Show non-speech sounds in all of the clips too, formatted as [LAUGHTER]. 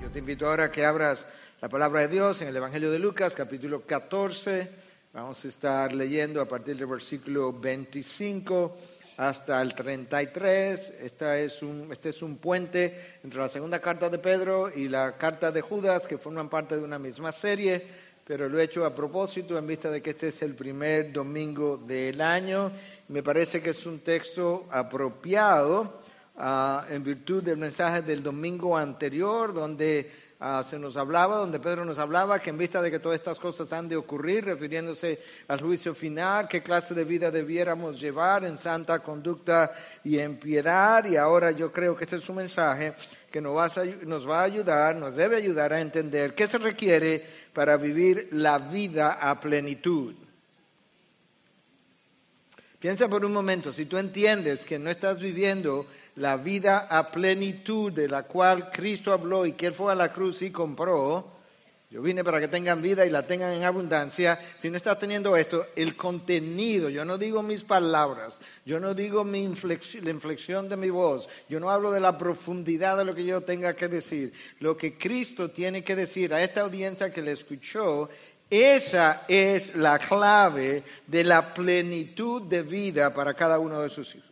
Yo te invito ahora a que abras la palabra de Dios en el Evangelio de Lucas, capítulo 14. Vamos a estar leyendo a partir del versículo 25 hasta el 33. Esta es un, este es un puente entre la segunda carta de Pedro y la carta de Judas, que forman parte de una misma serie, pero lo he hecho a propósito en vista de que este es el primer domingo del año. Me parece que es un texto apropiado ah, en virtud del mensaje del domingo anterior, donde Ah, se nos hablaba, donde Pedro nos hablaba que en vista de que todas estas cosas han de ocurrir, refiriéndose al juicio final, qué clase de vida debiéramos llevar en santa conducta y en piedad. Y ahora yo creo que este es un mensaje que nos va, a, nos va a ayudar, nos debe ayudar a entender qué se requiere para vivir la vida a plenitud. Piensa por un momento, si tú entiendes que no estás viviendo la vida a plenitud de la cual Cristo habló y que Él fue a la cruz y compró. Yo vine para que tengan vida y la tengan en abundancia. Si no estás teniendo esto, el contenido, yo no digo mis palabras, yo no digo mi inflexión, la inflexión de mi voz, yo no hablo de la profundidad de lo que yo tenga que decir. Lo que Cristo tiene que decir a esta audiencia que le escuchó, esa es la clave de la plenitud de vida para cada uno de sus hijos.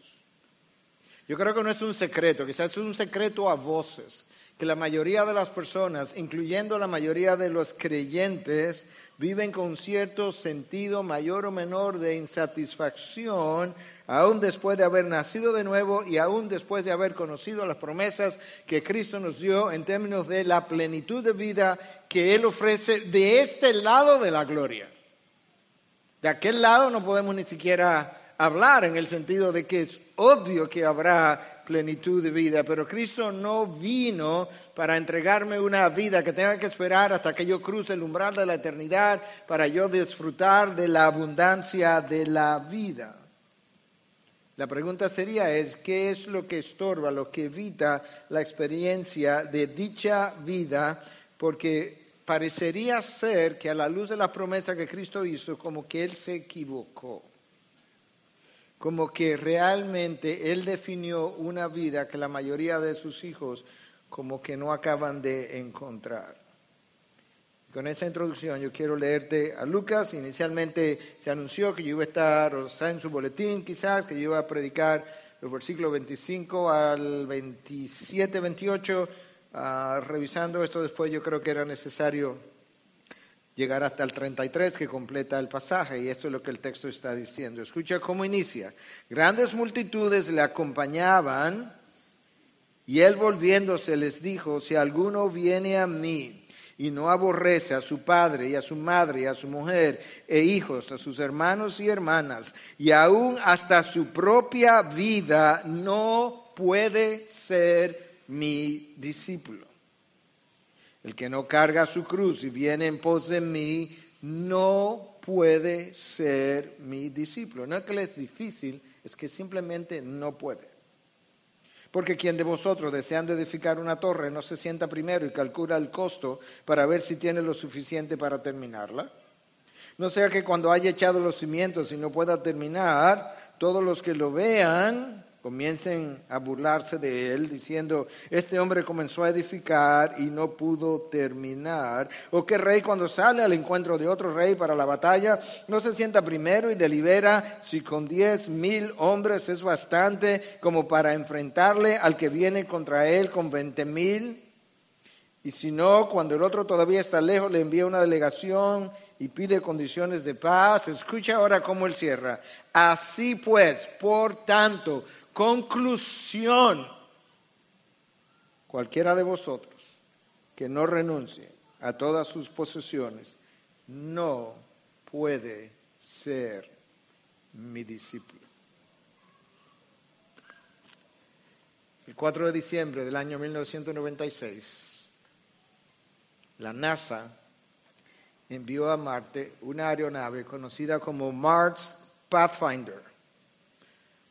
Yo creo que no es un secreto, quizás es un secreto a voces, que la mayoría de las personas, incluyendo la mayoría de los creyentes, viven con cierto sentido mayor o menor de insatisfacción, aún después de haber nacido de nuevo y aún después de haber conocido las promesas que Cristo nos dio en términos de la plenitud de vida que Él ofrece de este lado de la gloria. De aquel lado no podemos ni siquiera hablar en el sentido de que es obvio que habrá plenitud de vida, pero Cristo no vino para entregarme una vida que tenga que esperar hasta que yo cruce el umbral de la eternidad para yo disfrutar de la abundancia de la vida. La pregunta sería es, ¿qué es lo que estorba, lo que evita la experiencia de dicha vida? Porque parecería ser que a la luz de la promesa que Cristo hizo, como que Él se equivocó como que realmente Él definió una vida que la mayoría de sus hijos como que no acaban de encontrar. Con esa introducción yo quiero leerte a Lucas. Inicialmente se anunció que yo iba a estar, o sea, en su boletín quizás, que yo iba a predicar los versículos 25 al 27, 28. Ah, revisando esto después yo creo que era necesario llegar hasta el 33 que completa el pasaje y esto es lo que el texto está diciendo. Escucha cómo inicia. Grandes multitudes le acompañaban y él volviéndose les dijo, si alguno viene a mí y no aborrece a su padre y a su madre y a su mujer e hijos, a sus hermanos y hermanas y aún hasta su propia vida, no puede ser mi discípulo. El que no carga su cruz y viene en pos de mí, no puede ser mi discípulo. No es que le es difícil, es que simplemente no puede. Porque quien de vosotros, deseando edificar una torre, no se sienta primero y calcula el costo para ver si tiene lo suficiente para terminarla. No sea que cuando haya echado los cimientos y no pueda terminar, todos los que lo vean comiencen a burlarse de él diciendo, este hombre comenzó a edificar y no pudo terminar. O que rey cuando sale al encuentro de otro rey para la batalla, no se sienta primero y delibera si con diez mil hombres es bastante como para enfrentarle al que viene contra él con veinte mil. Y si no, cuando el otro todavía está lejos, le envía una delegación y pide condiciones de paz. Escucha ahora cómo él cierra. Así pues, por tanto, Conclusión, cualquiera de vosotros que no renuncie a todas sus posesiones, no puede ser mi discípulo. El 4 de diciembre del año 1996, la NASA envió a Marte una aeronave conocida como Mars Pathfinder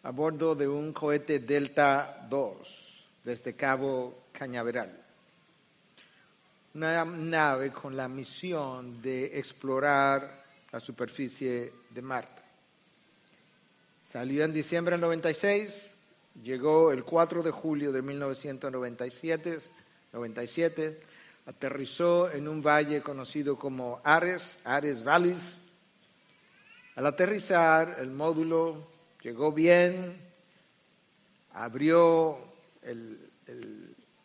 a bordo de un cohete Delta II desde Cabo Cañaveral. una nave con la misión de explorar la superficie de Marte. Salió en diciembre del 96, llegó el 4 de julio de 1997, 97, aterrizó en un valle conocido como Ares, Ares Valleys. Al aterrizar, el módulo llegó bien, abrió, el,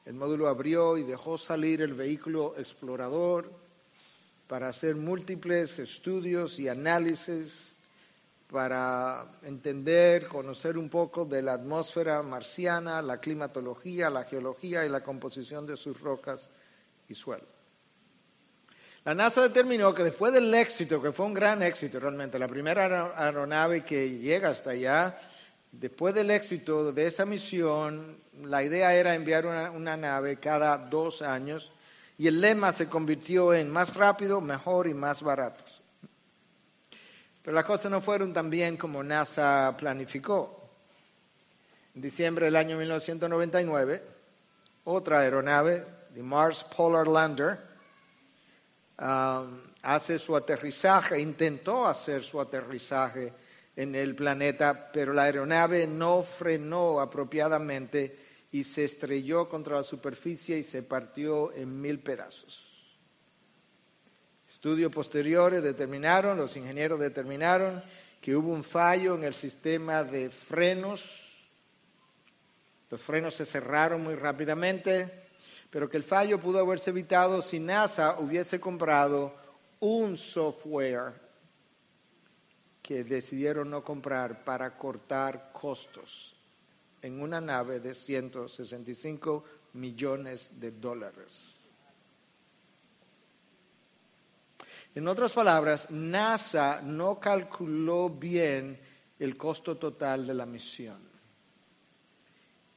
el módulo abrió y dejó salir el vehículo explorador para hacer múltiples estudios y análisis para entender, conocer un poco de la atmósfera marciana, la climatología, la geología y la composición de sus rocas y suelo. La NASA determinó que después del éxito, que fue un gran éxito realmente, la primera aeronave que llega hasta allá, después del éxito de esa misión, la idea era enviar una, nave cada dos años y el lema se convirtió en más rápido, mejor y más baratos. Pero las cosas no fueron tan bien como NASA planificó. En diciembre del año 1999, otra aeronave, the Mars Polar Lander, um, hace su aterrizaje, intentó hacer su aterrizaje en el planeta, pero la aeronave no frenó apropiadamente y se estrelló contra la superficie y se partió en mil pedazos. Estudios posteriores determinaron, los ingenieros determinaron que hubo un fallo en el sistema de frenos. Los frenos se cerraron muy rápidamente, pero que el fallo pudo haberse evitado si NASA hubiese comprado un software que decidieron no comprar para cortar costos en una nave de 165 millones de dólares. En otras palabras, NASA no calculó bien el costo total de la misión.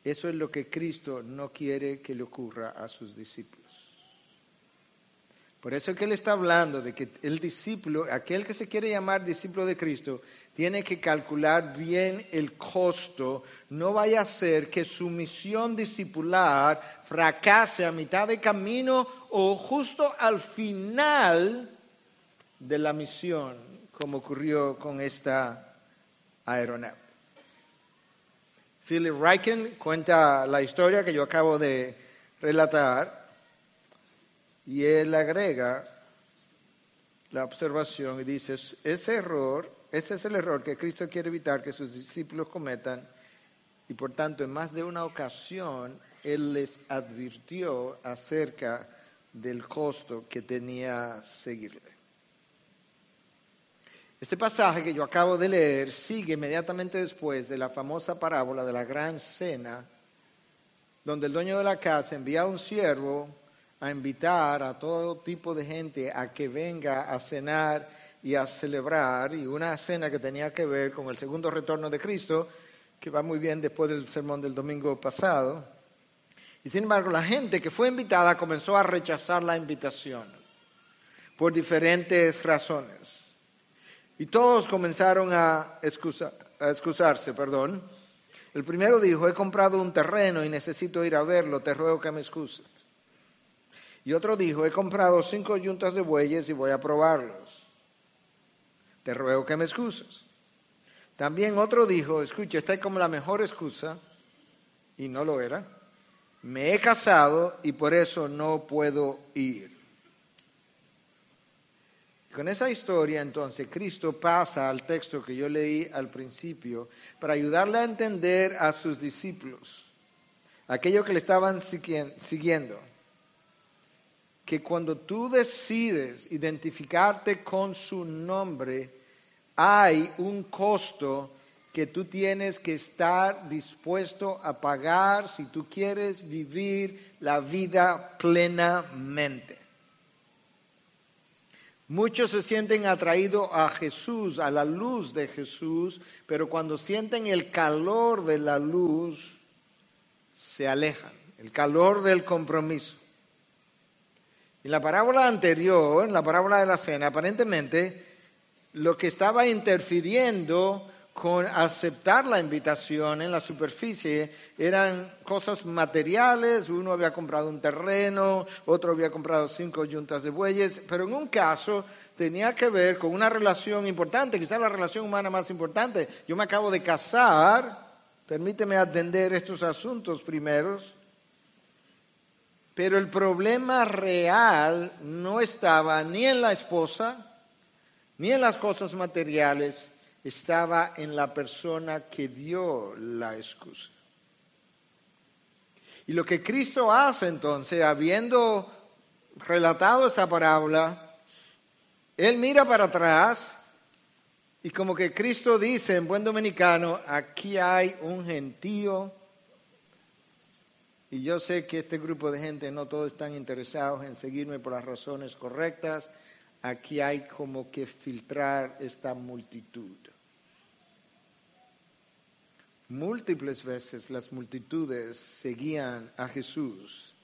Eso es lo que Cristo no quiere que le ocurra a sus discípulos. Por eso es que Él está hablando de que el discípulo, aquel que se quiere llamar discípulo de Cristo, tiene que calcular bien el costo. No vaya a ser que su misión discipular fracase a mitad de camino o justo al final de la misión, como ocurrió con esta aeronave. Philip Reichen cuenta la historia que yo acabo de relatar y él agrega la observación y dice, ese error, ese es el error que Cristo quiere evitar que sus discípulos cometan y por tanto en más de una ocasión Él les advirtió acerca del costo que tenía seguirle. Este pasaje que yo acabo de leer sigue inmediatamente después de la famosa parábola de la gran cena, donde el dueño de la casa envía a un siervo a invitar a todo tipo de gente a que venga a cenar y a celebrar, y una cena que tenía que ver con el segundo retorno de Cristo, que va muy bien después del sermón del domingo pasado. Y sin embargo, la gente que fue invitada comenzó a rechazar la invitación por diferentes razones. Y todos comenzaron a, excusarse, perdón. El primero dijo, he comprado un terreno y necesito ir a verlo, te ruego que me excuses. Y otro dijo, he comprado cinco yuntas de bueyes y voy a probarlos. Te ruego que me excuses. También otro dijo, escucha, esta es como la mejor excusa, y no lo era. Me he casado y por eso no puedo ir. Con esa historia entonces Cristo pasa al texto que yo leí al principio para ayudarle a entender a sus discípulos, aquellos que le estaban siguiendo, que cuando tú decides identificarte con su nombre, hay un costo que tú tienes que estar dispuesto a pagar si tú quieres vivir la vida plenamente. Muchos se sienten atraídos a Jesús, a la luz de Jesús, pero cuando sienten el calor de la luz, se alejan, el calor del compromiso. En la parábola anterior, en la parábola de la cena, aparentemente lo que estaba interfiriendo con aceptar la invitación en la superficie. Eran cosas materiales, uno había comprado un terreno, otro había comprado cinco yuntas de bueyes, pero en un caso tenía que ver con una relación importante, quizás la relación humana más importante. Yo me acabo de casar, permíteme atender estos asuntos primeros, pero el problema real no estaba ni en la esposa, ni en las cosas materiales, estaba en la persona que dio la excusa. Y lo que Cristo hace entonces, habiendo relatado esta parábola, Él mira para atrás y como que Cristo dice en buen dominicano, aquí hay un gentío. Y yo sé que este grupo de gente no todos están interesados en seguirme por las razones correctas. Aquí hay como que filtrar esta multitud. Múltiples veces las multitudes seguían a Jesús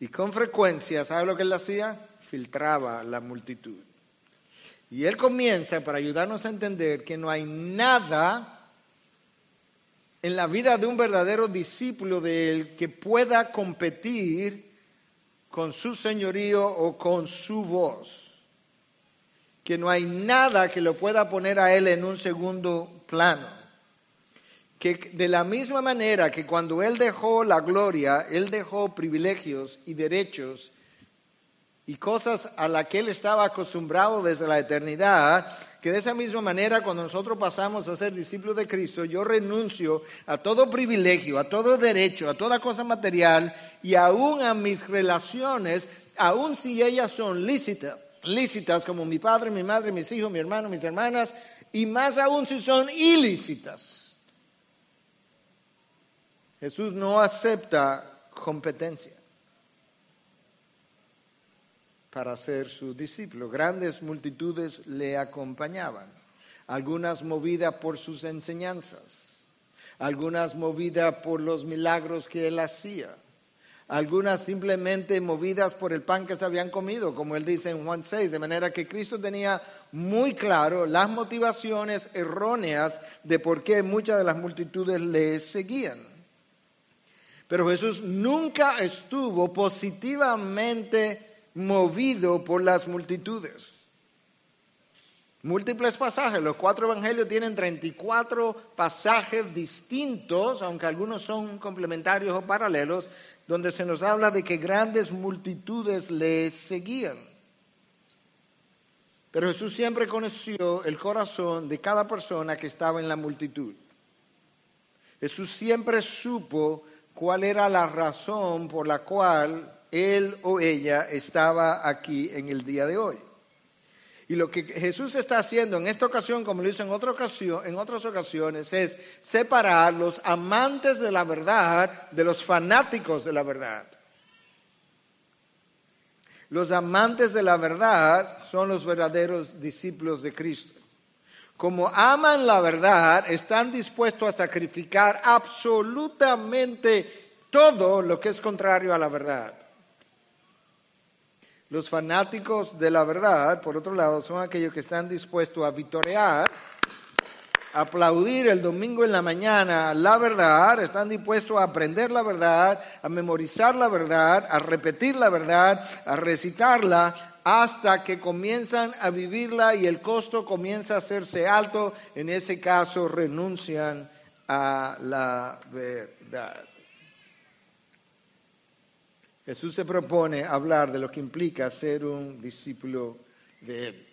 y con frecuencia, ¿sabe lo que él hacía? Filtraba la multitud. Y él comienza para ayudarnos a entender que no hay nada en la vida de un verdadero discípulo de él que pueda competir con su señorío o con su voz. Que no hay nada que lo pueda poner a él en un segundo plano que de la misma manera que cuando Él dejó la gloria, Él dejó privilegios y derechos y cosas a las que Él estaba acostumbrado desde la eternidad, que de esa misma manera cuando nosotros pasamos a ser discípulos de Cristo, yo renuncio a todo privilegio, a todo derecho, a toda cosa material y aún a mis relaciones, aún si ellas son lícitas, lícitas como mi padre, mi madre, mis hijos, mi hermano, mis hermanas, y más aún si son ilícitas. Jesús no acepta competencia para ser su discípulo. Grandes multitudes le acompañaban, algunas movidas por sus enseñanzas, algunas movidas por los milagros que él hacía, algunas simplemente movidas por el pan que se habían comido, como él dice en Juan 6, de manera que Cristo tenía muy claro las motivaciones erróneas de por qué muchas de las multitudes le seguían. Pero Jesús nunca estuvo positivamente movido por las multitudes. Múltiples pasajes, los cuatro evangelios tienen 34 pasajes distintos, aunque algunos son complementarios o paralelos, donde se nos habla de que grandes multitudes le seguían. Pero Jesús siempre conoció el corazón de cada persona que estaba en la multitud. Jesús siempre supo cuál era la razón por la cual él o ella estaba aquí en el día de hoy. Y lo que Jesús está haciendo en esta ocasión, como lo hizo en, otra ocasión, en otras ocasiones, es separar los amantes de la verdad de los fanáticos de la verdad. Los amantes de la verdad son los verdaderos discípulos de Cristo como aman la verdad, están dispuestos a sacrificar absolutamente todo lo que es contrario a la verdad. Los fanáticos de la verdad, por otro lado, son aquellos que están dispuestos a vitorear, aplaudir el domingo en la mañana la verdad, están dispuestos a aprender la verdad, a memorizar la verdad, a repetir la verdad, a recitarla, hasta que comienzan a vivirla y el costo comienza a hacerse alto, en ese caso renuncian a la verdad. Jesús se propone hablar de lo que implica ser un discípulo de Él.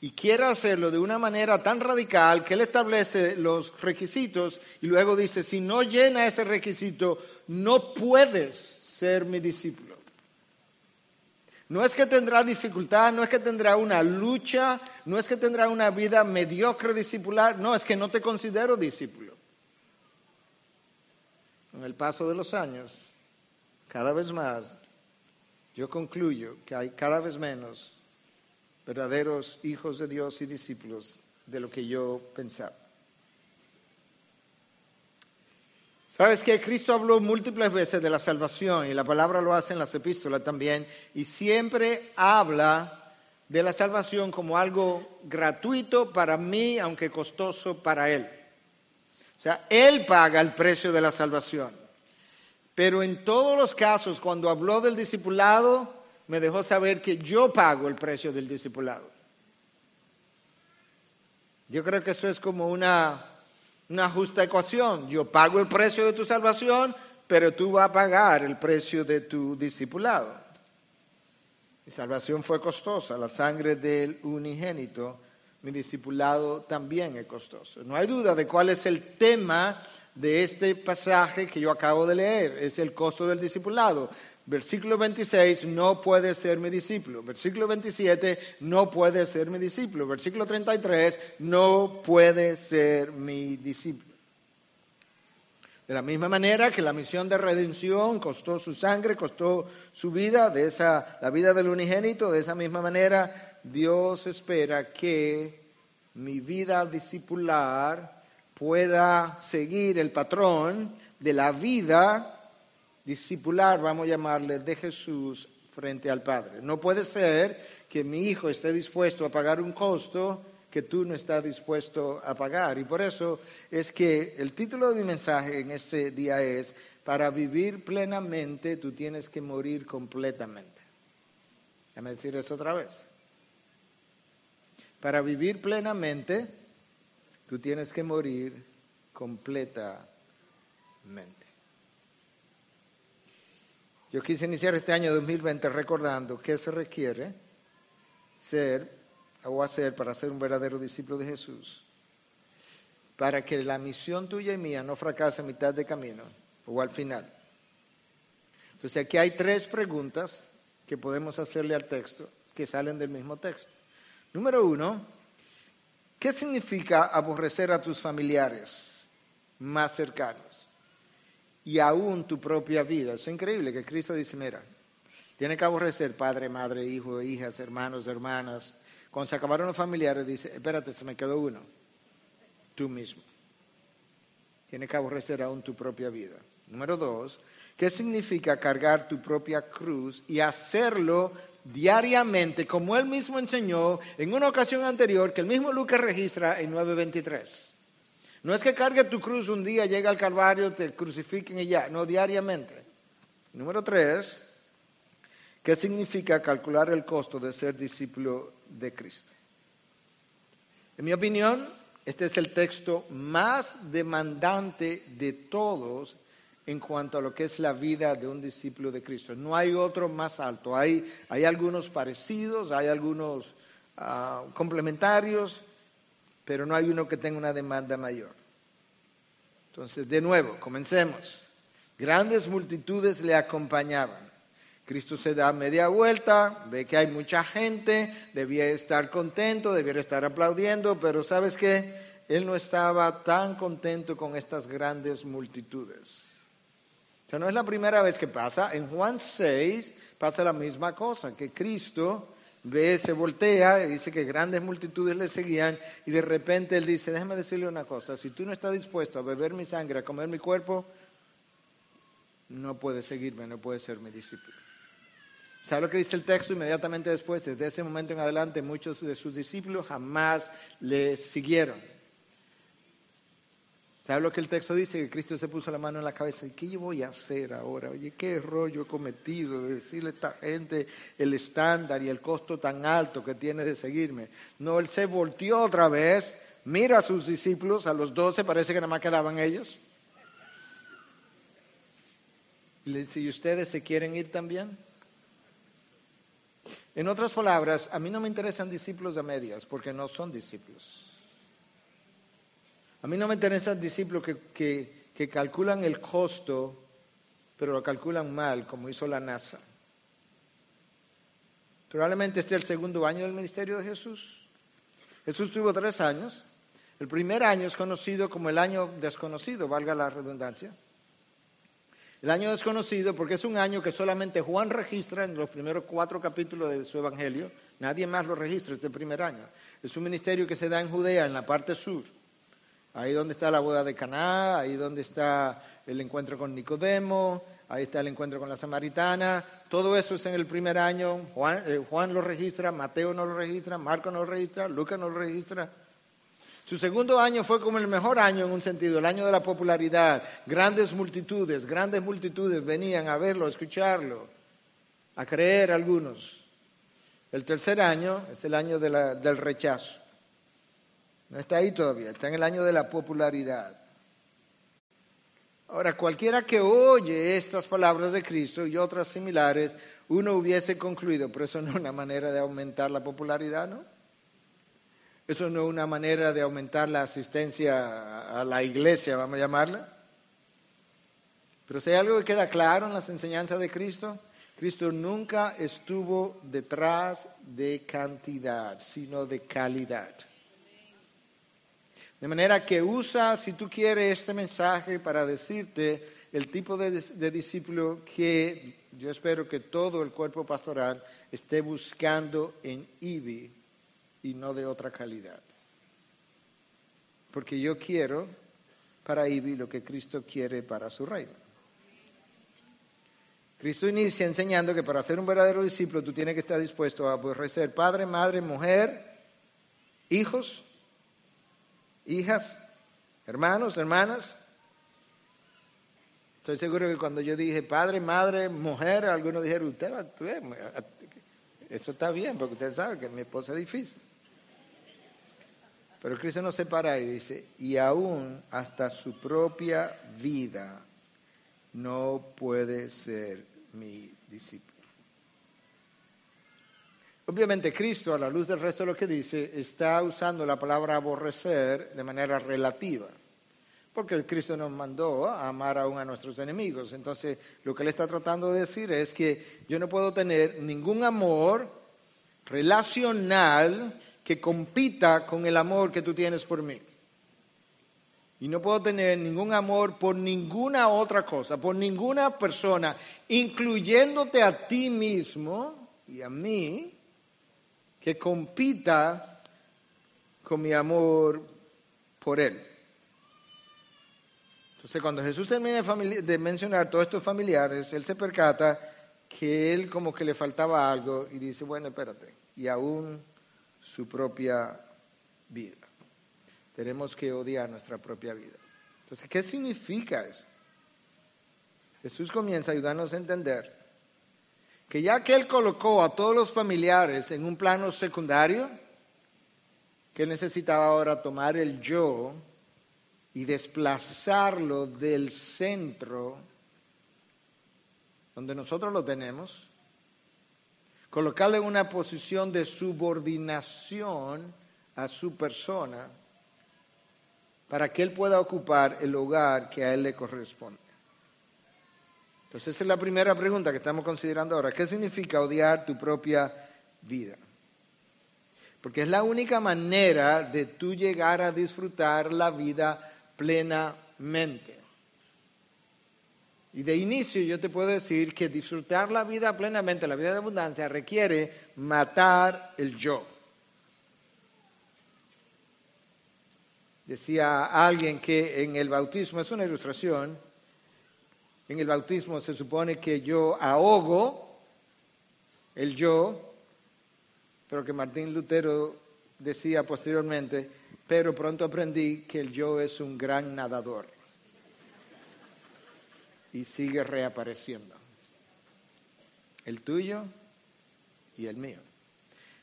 Y quiere hacerlo de una manera tan radical que Él establece los requisitos y luego dice, si no llena ese requisito, no puedes ser mi discípulo. No es que tendrá dificultad, no es que tendrá una lucha, no es que tendrá una vida mediocre discipular, no, es que no te considero discípulo. Con el paso de los años, cada vez más, yo concluyo que hay cada vez menos verdaderos hijos de Dios y discípulos de lo que yo pensaba. Sabes que Cristo habló múltiples veces de la salvación y la palabra lo hace en las epístolas también y siempre habla de la salvación como algo gratuito para mí, aunque costoso para Él. O sea, Él paga el precio de la salvación. Pero en todos los casos, cuando habló del discipulado, me dejó saber que yo pago el precio del discipulado. Yo creo que eso es como una, una justa ecuación. Yo pago el precio de tu salvación, pero tú vas a pagar el precio de tu discipulado. Mi salvación fue costosa, la sangre del unigénito, mi discipulado también es costoso. No hay duda de cuál es el tema de este pasaje que yo acabo de leer, es el costo del discipulado. Versículo 26, no puede ser mi discípulo. Versículo 27, no puede ser mi discípulo. Versículo 33, no puede ser mi discípulo. De la misma manera que la misión de redención costó su sangre, costó su vida, de esa, la vida del unigénito, de esa misma manera Dios espera que mi vida discipular pueda seguir el patrón de la vida discipular, vamos a llamarle, de Jesús frente al Padre. No puede ser que mi hijo esté dispuesto a pagar un costo que tú no estás dispuesto a pagar. Y por eso es que el título de mi mensaje en este día es, para vivir plenamente tú tienes que morir completamente. Déjame decir eso otra vez. Para vivir plenamente tú tienes que morir completamente. Yo quise iniciar este año 2020 recordando que se requiere ser o hacer para ser un verdadero discípulo de Jesús, para que la misión tuya y mía no fracase a mitad de camino o al final. Entonces aquí hay tres preguntas que podemos hacerle al texto, que salen del mismo texto. Número uno, ¿qué significa aborrecer a tus familiares más cercanos? Y aún tu propia vida. Es increíble que Cristo dice, mira, tiene que aborrecer padre, madre, hijo, hijas, hermanos, hermanas. Cuando se acabaron los familiares, dice, espérate, se me quedó uno, tú mismo. Tiene que aborrecer aún tu propia vida. Número dos, ¿qué significa cargar tu propia cruz y hacerlo diariamente, como él mismo enseñó en una ocasión anterior que el mismo Lucas registra en 923? No es que cargue tu cruz un día, llega al Calvario, te crucifiquen y ya, no diariamente. Número tres, ¿qué significa calcular el costo de ser discípulo de Cristo? En mi opinión, este es el texto más demandante de todos en cuanto a lo que es la vida de un discípulo de Cristo. No hay otro más alto. Hay, hay algunos parecidos, hay algunos ah, complementarios, pero no hay uno que tenga una demanda mayor. Entonces, de nuevo, comencemos. Grandes multitudes le acompañaban. Cristo se da media vuelta, ve que hay mucha gente, debía estar contento, debía estar aplaudiendo, pero ¿sabes qué? Él no estaba tan contento con estas grandes multitudes. O sea, no es la primera vez que pasa. En Juan 6 pasa la misma cosa, que Cristo ve, se voltea y dice que grandes multitudes le seguían y de repente él dice, déjame decirle una cosa, si tú no estás dispuesto a beber mi sangre, a comer mi cuerpo, no puedes seguirme, no puedes ser mi discípulo. ¿Sabe lo que dice el texto inmediatamente después? Desde ese momento en adelante muchos de sus discípulos jamás le siguieron. ¿Sabe lo que el texto dice? Que Cristo se puso la mano en la cabeza. ¿Y qué yo voy a hacer ahora? Oye, ¿qué error yo he cometido de decirle a esta gente el estándar y el costo tan alto que tiene de seguirme? No, él se volteó otra vez, mira a sus discípulos, a los doce, parece que nada más quedaban ellos. Y le dice, ¿y ustedes se quieren ir también? En otras palabras, a mí no me interesan discípulos a medias, porque no son discípulos. A mí no me interesan discípulos que, calculan el costo, pero lo calculan mal, como hizo la NASA. Probablemente este es el segundo año del ministerio de Jesús. Jesús tuvo tres años. El primer año es conocido como el año desconocido, valga la redundancia. El año desconocido porque es un año que solamente Juan registra en los primeros cuatro capítulos de su evangelio. Nadie más lo registra este primer año. Es un ministerio que se da en Judea, en la parte sur. Ahí donde está la boda de Caná, ahí donde está el encuentro con Nicodemo, ahí está el encuentro con la samaritana, todo eso es en el primer año, Juan, eh, Juan lo registra, Mateo no lo registra, Marco no lo registra, Lucas no lo registra. Su segundo año fue como el mejor año en un sentido, el año de la popularidad. Grandes multitudes, grandes multitudes venían a verlo, a escucharlo, a creer algunos. El tercer año es el año del rechazo. No está ahí todavía, está en el año de la popularidad. Ahora, cualquiera que oye estas palabras de Cristo y otras similares, uno hubiese concluido, pero eso no es una manera de aumentar la popularidad, ¿no? Eso no es una manera de aumentar la asistencia a la iglesia, vamos a llamarla. Pero si hay algo que queda claro en las enseñanzas de Cristo, Cristo nunca estuvo detrás de cantidad, sino de calidad. De manera que usa, si tú quieres, este mensaje para decirte el tipo de, discípulo que yo espero que todo el cuerpo pastoral esté buscando en IBI y no de otra calidad. Porque yo quiero para IBI lo que Cristo quiere para su reino. Cristo inicia enseñando que para ser un verdadero discípulo tú tienes que estar dispuesto a aborrecer padre, madre, mujer, hijos, hijas, hermanos, hermanas. Estoy seguro que cuando yo dije padre, madre, mujer, algunos dijeron, usted, eso está bien, porque usted sabe que mi esposa es difícil. Pero Cristo no se para y dice, y aún hasta su propia vida no puede ser mi discípulo. Obviamente Cristo, a la luz del resto de lo que dice, está usando la palabra aborrecer de manera relativa, porque el Cristo nos mandó a amar aún a nuestros enemigos. Entonces, lo que él está tratando de decir es que yo no puedo tener ningún amor relacional que compita con el amor que tú tienes por mí. Y no puedo tener ningún amor por ninguna otra cosa, por ninguna persona, incluyéndote a ti mismo y a mí, que compita con mi amor por Él. Entonces, cuando Jesús termina de mencionar todos estos familiares, Él se percata que Él como que le faltaba algo y dice, bueno, espérate, y aún su propia vida. Tenemos que odiar nuestra propia vida. Entonces, ¿qué significa eso? Jesús comienza a ayudarnos a entender que ya que Él colocó a todos los familiares en un plano secundario, que Él necesitaba ahora tomar el yo y desplazarlo del centro donde nosotros lo tenemos, colocarlo en una posición de subordinación a su persona para que Él pueda ocupar el hogar que a Él le corresponde. Entonces esa es la primera pregunta que estamos considerando ahora. ¿Qué significa odiar tu propia vida? Porque es la única manera de tú llegar a disfrutar la vida plenamente. Y de inicio yo te puedo decir que disfrutar la vida plenamente, la vida de abundancia, requiere matar el yo. Decía alguien que en el bautismo es una ilustración en el bautismo se supone que yo ahogo el yo, pero que Martín Lutero decía posteriormente, pero pronto aprendí que el yo es un gran nadador y sigue reapareciendo. El tuyo y el mío.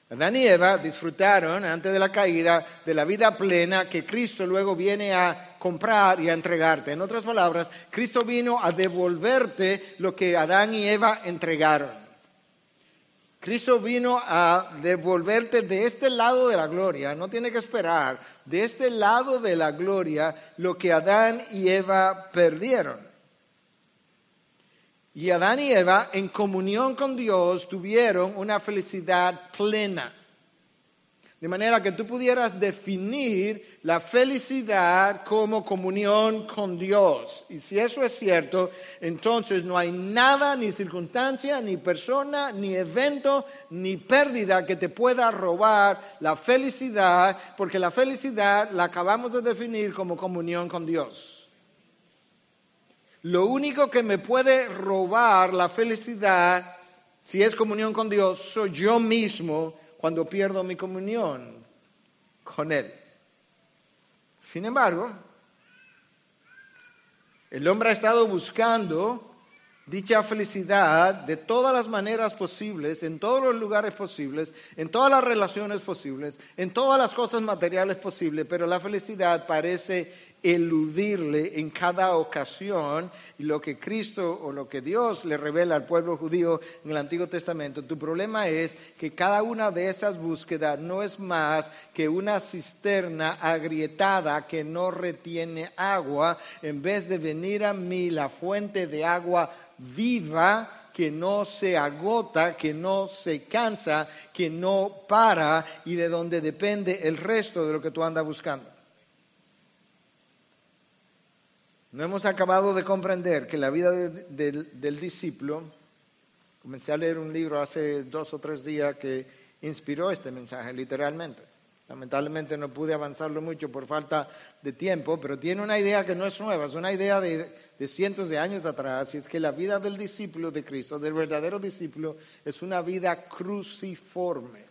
Adán y Eva disfrutaron antes de la caída de la vida plena que Cristo luego viene a comprar y a entregarte. En otras palabras, Cristo vino a devolverte lo que Adán y Eva entregaron. Cristo vino a devolverte de este lado de la gloria, no tiene que esperar, de este lado de la gloria lo que Adán y Eva perdieron. Y Adán y Eva, en comunión con Dios, tuvieron una felicidad plena. De manera que tú pudieras definir la felicidad como comunión con Dios. Y si eso es cierto, entonces no hay nada, ni circunstancia, ni persona, ni evento, ni pérdida que te pueda robar la felicidad, porque la felicidad la acabamos de definir como comunión con Dios. Lo único que me puede robar la felicidad, si es comunión con Dios, soy yo mismo cuando pierdo mi comunión con Él. Sin embargo, el hombre ha estado buscando dicha felicidad de todas las maneras posibles, en todos los lugares posibles, en todas las relaciones posibles, en todas las cosas materiales posibles, pero la felicidad parece eludirle en cada ocasión y lo que Cristo o lo que Dios le revela al pueblo judío en el Antiguo Testamento. Tu problema es que cada una de esas búsquedas no es más que una cisterna agrietada que no retiene agua, en vez de venir a mí la fuente de agua viva que no se agota, que no se cansa, que no para y de donde depende el resto de lo que tú andas buscando. No hemos acabado de comprender que la vida del discípulo, comencé a leer un libro hace dos o tres días que inspiró este mensaje, literalmente. Lamentablemente no pude avanzarlo mucho por falta de tiempo, pero tiene una idea que no es nueva, es una idea de, de cientos de años atrás, y es que la vida del discípulo de Cristo, del verdadero discípulo, es una vida cruciforme,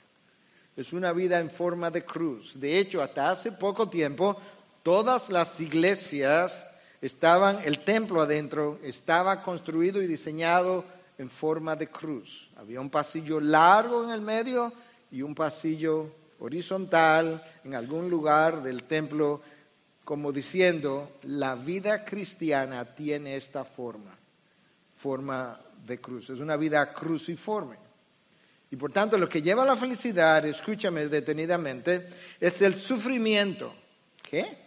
es una vida en forma de cruz. De hecho, hasta hace poco tiempo, todas las iglesias estaban, el templo adentro estaba construido y diseñado en forma de cruz. Había un pasillo largo en el medio y un pasillo horizontal en algún lugar del templo como diciendo, la vida cristiana tiene esta forma, forma de cruz, es una vida cruciforme. Y por tanto, lo que lleva a la felicidad, escúchame detenidamente, es el sufrimiento. ¿Qué?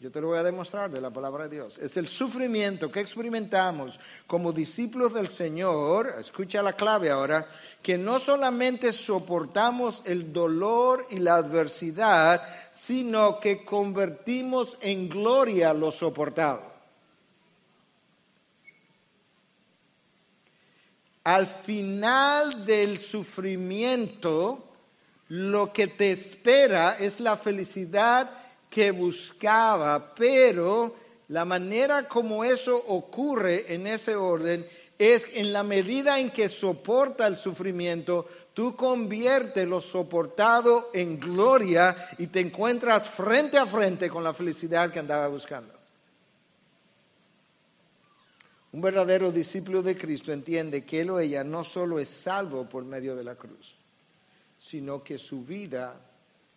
Yo te lo voy a demostrar de la palabra de Dios. Es el sufrimiento que experimentamos como discípulos del Señor, escucha la clave ahora, que no solamente soportamos el dolor y la adversidad, sino que convertimos en gloria lo soportado. Al final del sufrimiento, lo que te espera es la felicidad que buscaba, pero la manera como eso ocurre en ese orden es en la medida en que soporta el sufrimiento, tú conviertes lo soportado en gloria y te encuentras frente a frente con la felicidad que andaba buscando. Un verdadero discípulo de Cristo entiende que él o ella no solo es salvo por medio de la cruz, sino que su vida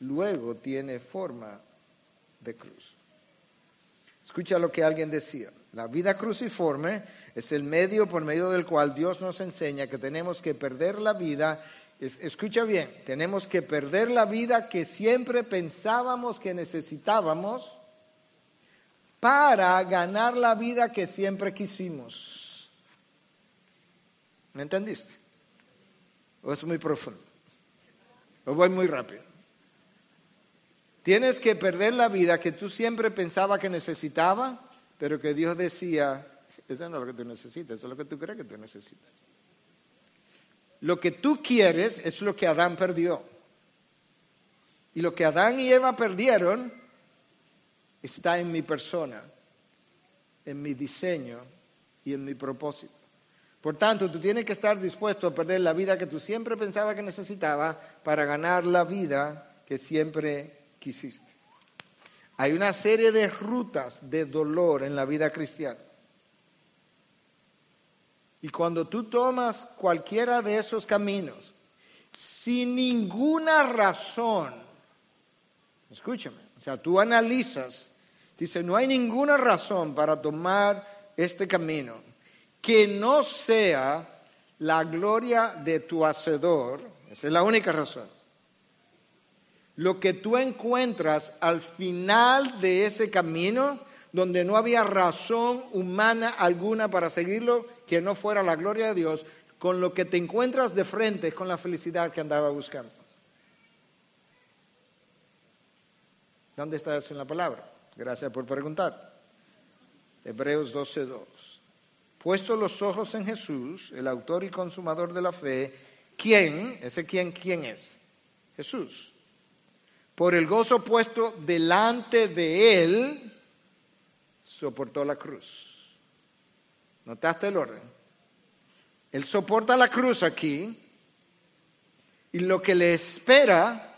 luego tiene forma de cruz. Escucha lo que alguien decía. La vida cruciforme es el medio por medio del cual Dios nos enseña que tenemos que perder la vida. escucha bien, tenemos que perder la vida que siempre pensábamos que necesitábamos para ganar la vida que siempre quisimos. ¿Me entendiste? ¿O es muy profundo? ¿O voy muy rápido? Tienes que perder la vida que tú siempre pensaba que necesitaba, pero que Dios decía, eso no es lo que tú necesitas, eso es lo que tú crees que tú necesitas. Lo que tú quieres es lo que Adán perdió. Y lo que Adán y Eva perdieron está en mi persona, en mi diseño y en mi propósito. Por tanto, tú tienes que estar dispuesto a perder la vida que tú siempre pensaba que necesitaba para ganar la vida que siempre quisiste. Hay una serie de rutas de dolor en la vida cristiana. Y cuando tú tomas cualquiera de esos caminos, sin ninguna razón, escúchame, o sea, tú analizas, dice, no hay ninguna razón para tomar este camino que no sea la gloria de tu hacedor, esa es la única razón lo que tú encuentras al final de ese camino, donde no había razón humana alguna para seguirlo, que no fuera la gloria de Dios, con lo que te encuentras de frente con la felicidad que andaba buscando. ¿Dónde está eso en la palabra? Gracias por preguntar. Hebreos 12:2. Puesto los ojos en Jesús, el autor y consumador de la fe, ¿quién? ¿Ese quién quién es? Jesús por el gozo puesto delante de él, soportó la cruz. ¿Notaste el orden? Él soporta la cruz aquí y lo que le espera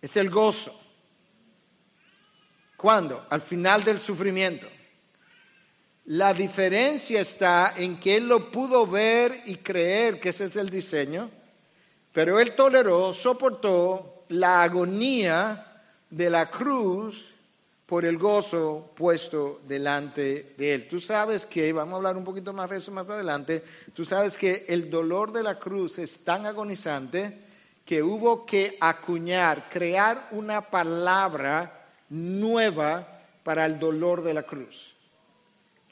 es el gozo. ¿Cuándo? Al final del sufrimiento. La diferencia está en que él lo pudo ver y creer que ese es el diseño, pero él toleró, soportó la agonía de la cruz por el gozo puesto delante de él. Tú sabes que, vamos a hablar un poquito más de eso más adelante, tú sabes que el dolor de la cruz es tan agonizante que hubo que acuñar, crear una palabra nueva para el dolor de la cruz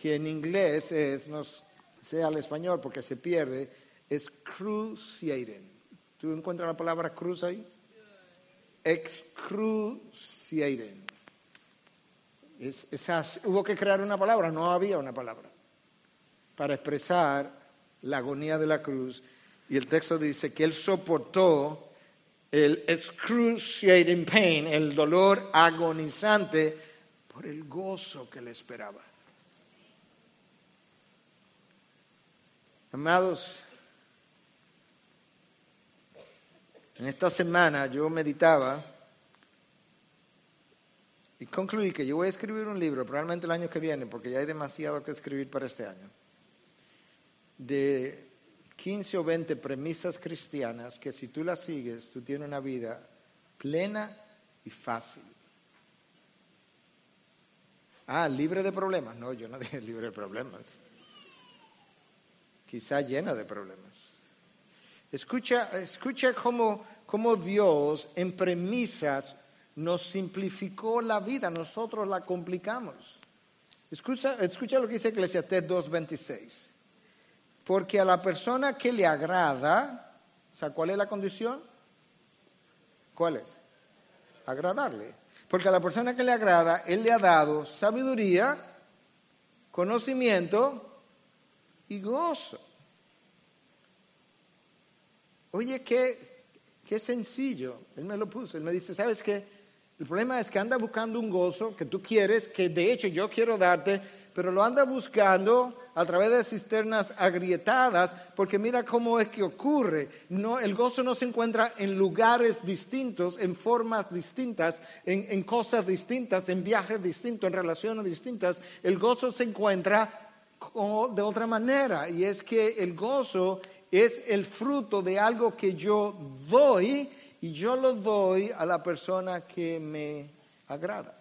que en inglés es, no sea el español porque se pierde, es cruciating. ¿Tú encuentras la palabra cruz ahí? Excruciating. Hubo que crear una palabra, no había una palabra, para expresar la agonía de la cruz. Y el texto dice que él soportó el excruciating pain, el dolor agonizante, por el gozo que le esperaba. Amados, en esta semana yo meditaba y concluí que yo voy a escribir un libro, probablemente el año que viene, porque ya hay demasiado que escribir para este año, de 15 o 20 premisas cristianas que si tú las sigues, tú tienes una vida plena y fácil. Ah, libre de problemas. No, yo no [LAUGHS] dije libre de problemas quizá llena de problemas. Escucha, escucha cómo, cómo Dios en premisas nos simplificó la vida, nosotros la complicamos. Escucha, escucha lo que dice Eclesiastés 2.26. Porque a la persona que le agrada, o sea, ¿cuál es la condición? ¿Cuál es? Agradarle. Porque a la persona que le agrada, Él le ha dado sabiduría, conocimiento y gozo. Oye, qué, qué sencillo. Él me lo puso. Él me dice, ¿sabes qué? El problema es que anda buscando un gozo que tú quieres, que de hecho yo quiero darte, pero lo anda buscando a través de cisternas agrietadas, porque mira cómo es que ocurre. No, el gozo no se encuentra en lugares distintos, en formas distintas, en, en cosas distintas, en viajes distintos, en relaciones distintas. El gozo se encuentra de otra manera y es que el gozo es el fruto de algo que yo doy y yo lo doy a la persona que me agrada.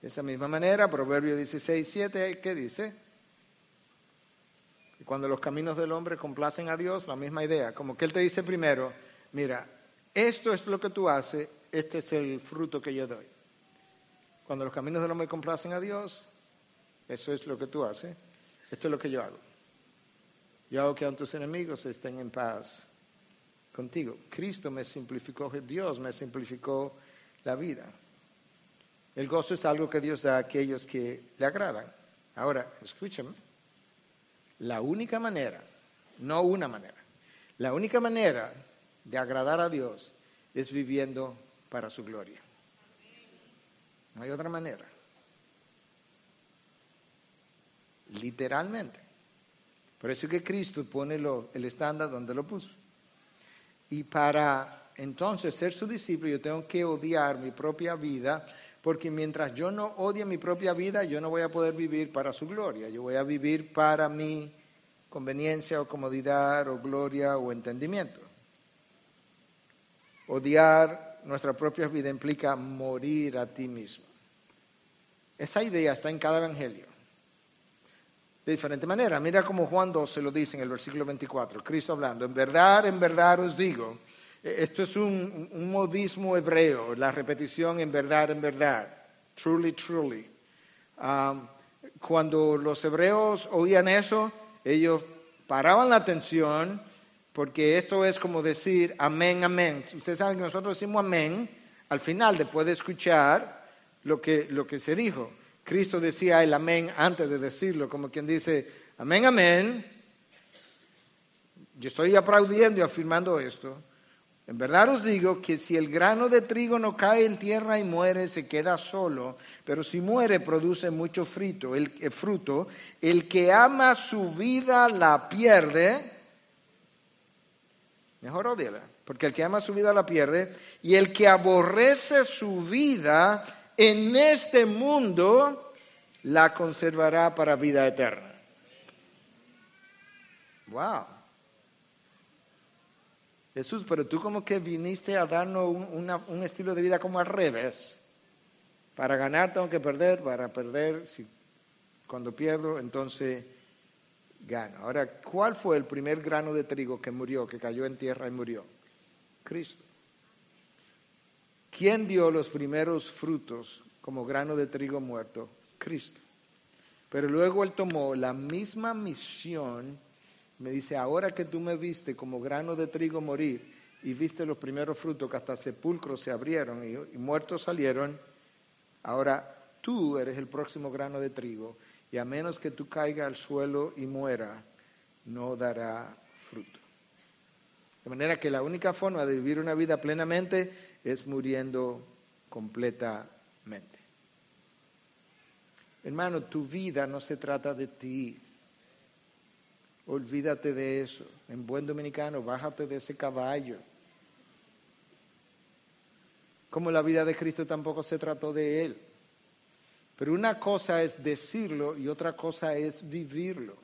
De esa misma manera, Proverbio 16, 7, ¿qué dice? Cuando los caminos del hombre complacen a Dios, la misma idea, como que Él te dice primero, mira, esto es lo que tú haces, este es el fruto que yo doy. Cuando los caminos del hombre complacen a Dios, eso es lo que tú haces, esto es lo que yo hago. Yo hago que tus enemigos estén en paz contigo. Cristo me simplificó, Dios me simplificó la vida. El gozo es algo que Dios da a aquellos que le agradan. Ahora, escúchame, la única manera, no una manera, la única manera de agradar a Dios es viviendo para su gloria. No hay otra manera. Literalmente. Por eso que Cristo pone el estándar donde lo puso. Y para entonces ser su discípulo yo tengo que odiar mi propia vida, porque mientras yo no odie mi propia vida, yo no voy a poder vivir para su gloria. Yo voy a vivir para mi conveniencia o comodidad o gloria o entendimiento. Odiar nuestra propia vida implica morir a ti mismo. Esa idea está en cada evangelio. De diferente manera. Mira como Juan 12 lo dice en el versículo 24. Cristo hablando. En verdad, en verdad os digo. Eh, esto es un, modismo hebreo, la repetición en verdad, en verdad. Truly, truly. Um, cuando los hebreos oían eso, ellos paraban la atención porque esto es como decir amén, amén. Ustedes saben que nosotros decimos amén al final, después de escuchar lo que, lo que se dijo. Cristo decía el amén antes de decirlo, como quien dice, amén, amén. Yo estoy aplaudiendo y afirmando esto. En verdad os digo que si el grano de trigo no cae en tierra y muere, se queda solo, pero si muere produce mucho fruto. El, eh, fruto, el que ama su vida la pierde, mejor odiala, porque el que ama su vida la pierde, y el que aborrece su vida en este mundo, la conservará para vida eterna. Wow. Jesús, pero tú como que viniste a darnos un, estilo de vida como al revés. Para ganar tengo que perder, para perder, si, cuando pierdo, entonces gano. Ahora, ¿cuál fue el primer grano de trigo que murió, que cayó en tierra y murió? Cristo. ¿Quién dio los primeros frutos como grano de trigo muerto? Cristo. Pero luego Él tomó la misma misión me dice, ahora que tú me viste como grano de trigo morir y viste los primeros frutos que hasta sepulcros se abrieron y, muertos salieron, ahora tú eres el próximo grano de trigo y a menos que tú caiga al suelo y muera, no dará fruto. De manera que la única forma de vivir una vida plenamente es muriendo completamente. Hermano, tu vida no se trata de ti, Olvídate de eso. En buen dominicano, bájate de ese caballo. Como la vida de Cristo tampoco se trató de Él. Pero una cosa es decirlo y otra cosa es vivirlo.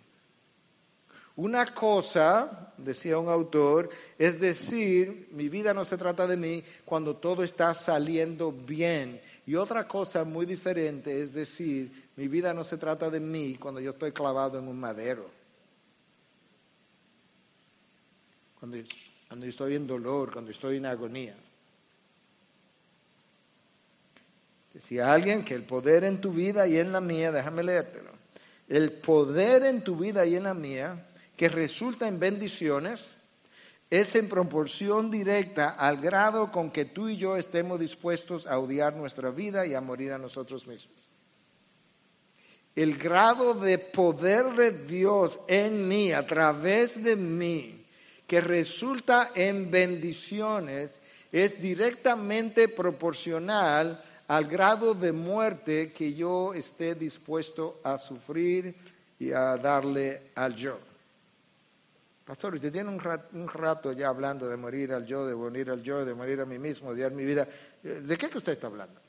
Una cosa, decía un autor, es decir, mi vida no se trata de mí cuando todo está saliendo bien. Y otra cosa muy diferente es decir, mi vida no se trata de mí cuando yo estoy clavado en un madero. cuando, cuando estoy en dolor, cuando estoy en agonía. Decía alguien que el poder en tu vida y en la mía, déjame leértelo, el poder en tu vida y en la mía, que resulta en bendiciones, es en proporción directa al grado con que tú y yo estemos dispuestos a odiar nuestra vida y a morir a nosotros mismos. El grado de poder de Dios en mí, a través de mí, que resulta en bendiciones es directamente proporcional al grado de muerte que yo esté dispuesto a sufrir y a darle al yo. Pastor, usted tiene un rato, ya hablando de morir al yo, de morir al yo, de morir a mí mismo, dar mi vida. ¿De qué que usted está hablando?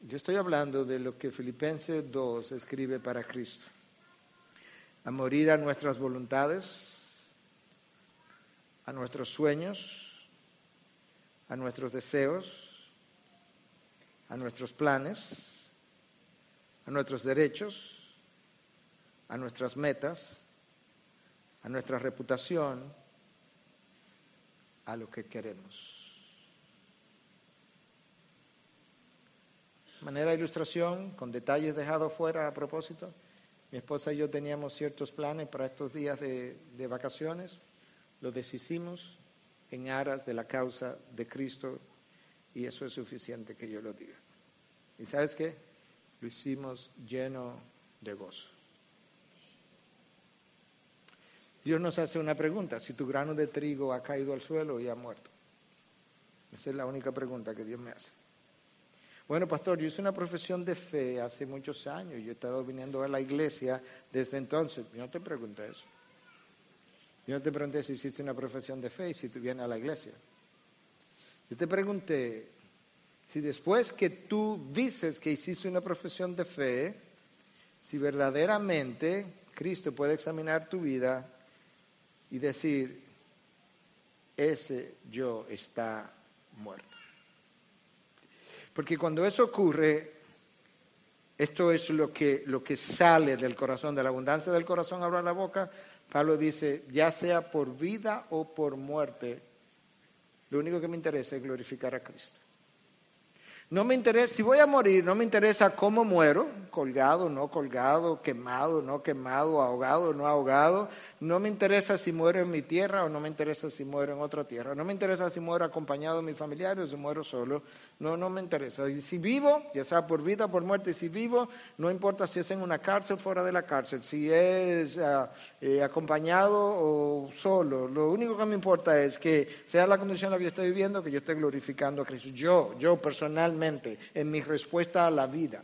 Yo estoy hablando de lo que Filipenses 2 escribe para Cristo a morir a nuestras voluntades, a nuestros sueños, a nuestros deseos, a nuestros planes, a nuestros derechos, a nuestras metas, a nuestra reputación, a lo que queremos. manera de ilustración, con detalles dejados fuera a propósito. Mi esposa y yo teníamos ciertos planes para estos días de, vacaciones, lo deshicimos en aras de la causa de Cristo y eso es suficiente que yo lo diga. ¿Y sabes qué? Lo hicimos lleno de gozo. Dios nos hace una pregunta, si tu grano de trigo ha caído al suelo y ha muerto. Esa es la única pregunta que Dios me hace. Bueno, pastor, yo hice una profesión de fe hace muchos años. Yo he estado viniendo a la iglesia desde entonces. Yo no te pregunté eso. Yo no te pregunté si hiciste una profesión de fe y si tú vienes a la iglesia. Yo te pregunté si después que tú dices que hiciste una profesión de fe, si verdaderamente Cristo puede examinar tu vida y decir, ese yo está muerto. Porque cuando eso ocurre, esto es lo que, lo que sale del corazón, de la abundancia del corazón abra la boca. Pablo dice, ya sea por vida o por muerte, lo único que me interesa es glorificar a Cristo. No me interesa, si voy a morir, no me interesa cómo muero, colgado, no colgado, quemado, no quemado, ahogado, no ahogado. No me interesa si muero en mi tierra o no me interesa si muero en otra tierra. No me interesa si muero acompañado de mis familiares o si muero solo. No, no me interesa. Y si vivo, ya sea por vida o por muerte, si vivo, no importa si es en una cárcel fuera de la cárcel, si es eh, acompañado o solo. Lo único que me importa es que sea la condición en la que yo estoy viviendo, que yo esté glorificando a Cristo. Yo, yo personalmente, en mi respuesta a la vida.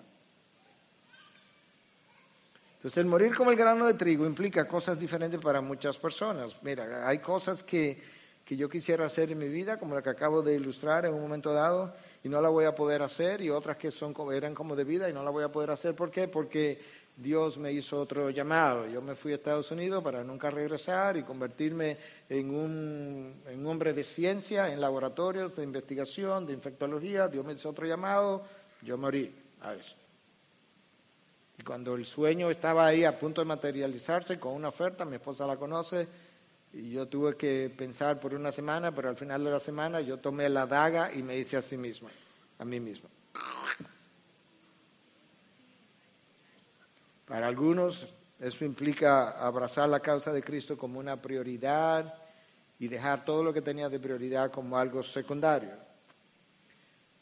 Entonces, el morir como el grano de trigo implica cosas diferentes para muchas personas. Mira, hay cosas que, que yo quisiera hacer en mi vida, como la que acabo de ilustrar en un momento dado, y no la voy a poder hacer, y otras que son, eran como de vida y no la voy a poder hacer. ¿Por qué? Porque Dios me hizo otro llamado. Yo me fui a Estados Unidos para nunca regresar y convertirme en un, en hombre de ciencia, en laboratorios de investigación, de infectología. Dios me hizo otro llamado, yo morí a eso. Y cuando el sueño estaba ahí a punto de materializarse con una oferta, mi esposa la conoce, y yo tuve que pensar por una semana, pero al final de la semana yo tomé la daga y me hice a sí misma, a mí mismo. Para algunos eso implica abrazar la causa de Cristo como una prioridad y dejar todo lo que tenía de prioridad como algo secundario.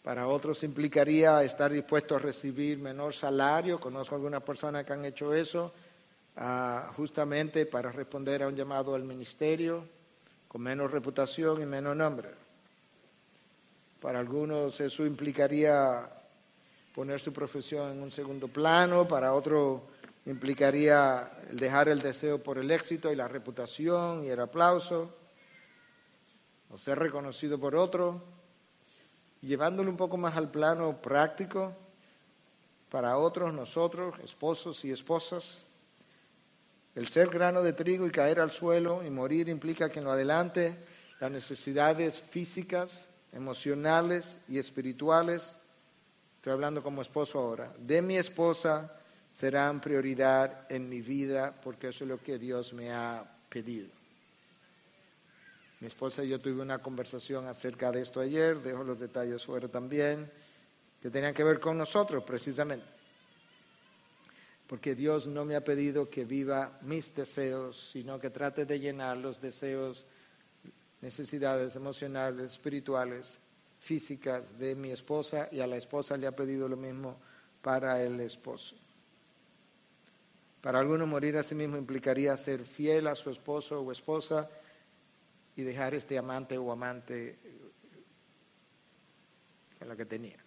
Para otros implicaría estar dispuesto a recibir menor salario. Conozco algunas personas que han hecho eso ah, justamente para responder a un llamado al ministerio con menos reputación y menos nombre. Para algunos eso implicaría poner su profesión en un segundo plano, para otros implicaría dejar el deseo por el éxito y la reputación y el aplauso, o ser reconocido por otro llevándolo un poco más al plano práctico, para otros, nosotros, esposos y esposas, el ser grano de trigo y caer al suelo y morir implica que en lo adelante las necesidades físicas, emocionales y espirituales, estoy hablando como esposo ahora, de mi esposa serán prioridad en mi vida porque eso es lo que Dios me ha pedido. Mi esposa y yo tuvimos una conversación acerca de esto ayer, dejo los detalles fuera también, que tenían que ver con nosotros precisamente. Porque Dios no me ha pedido que viva mis deseos, sino que trate de llenar los deseos, necesidades emocionales, espirituales, físicas de mi esposa y a la esposa le ha pedido lo mismo para el esposo. Para algunos morir a sí mismo implicaría ser fiel a su esposo o esposa y dejar este amante o amante que la que tenía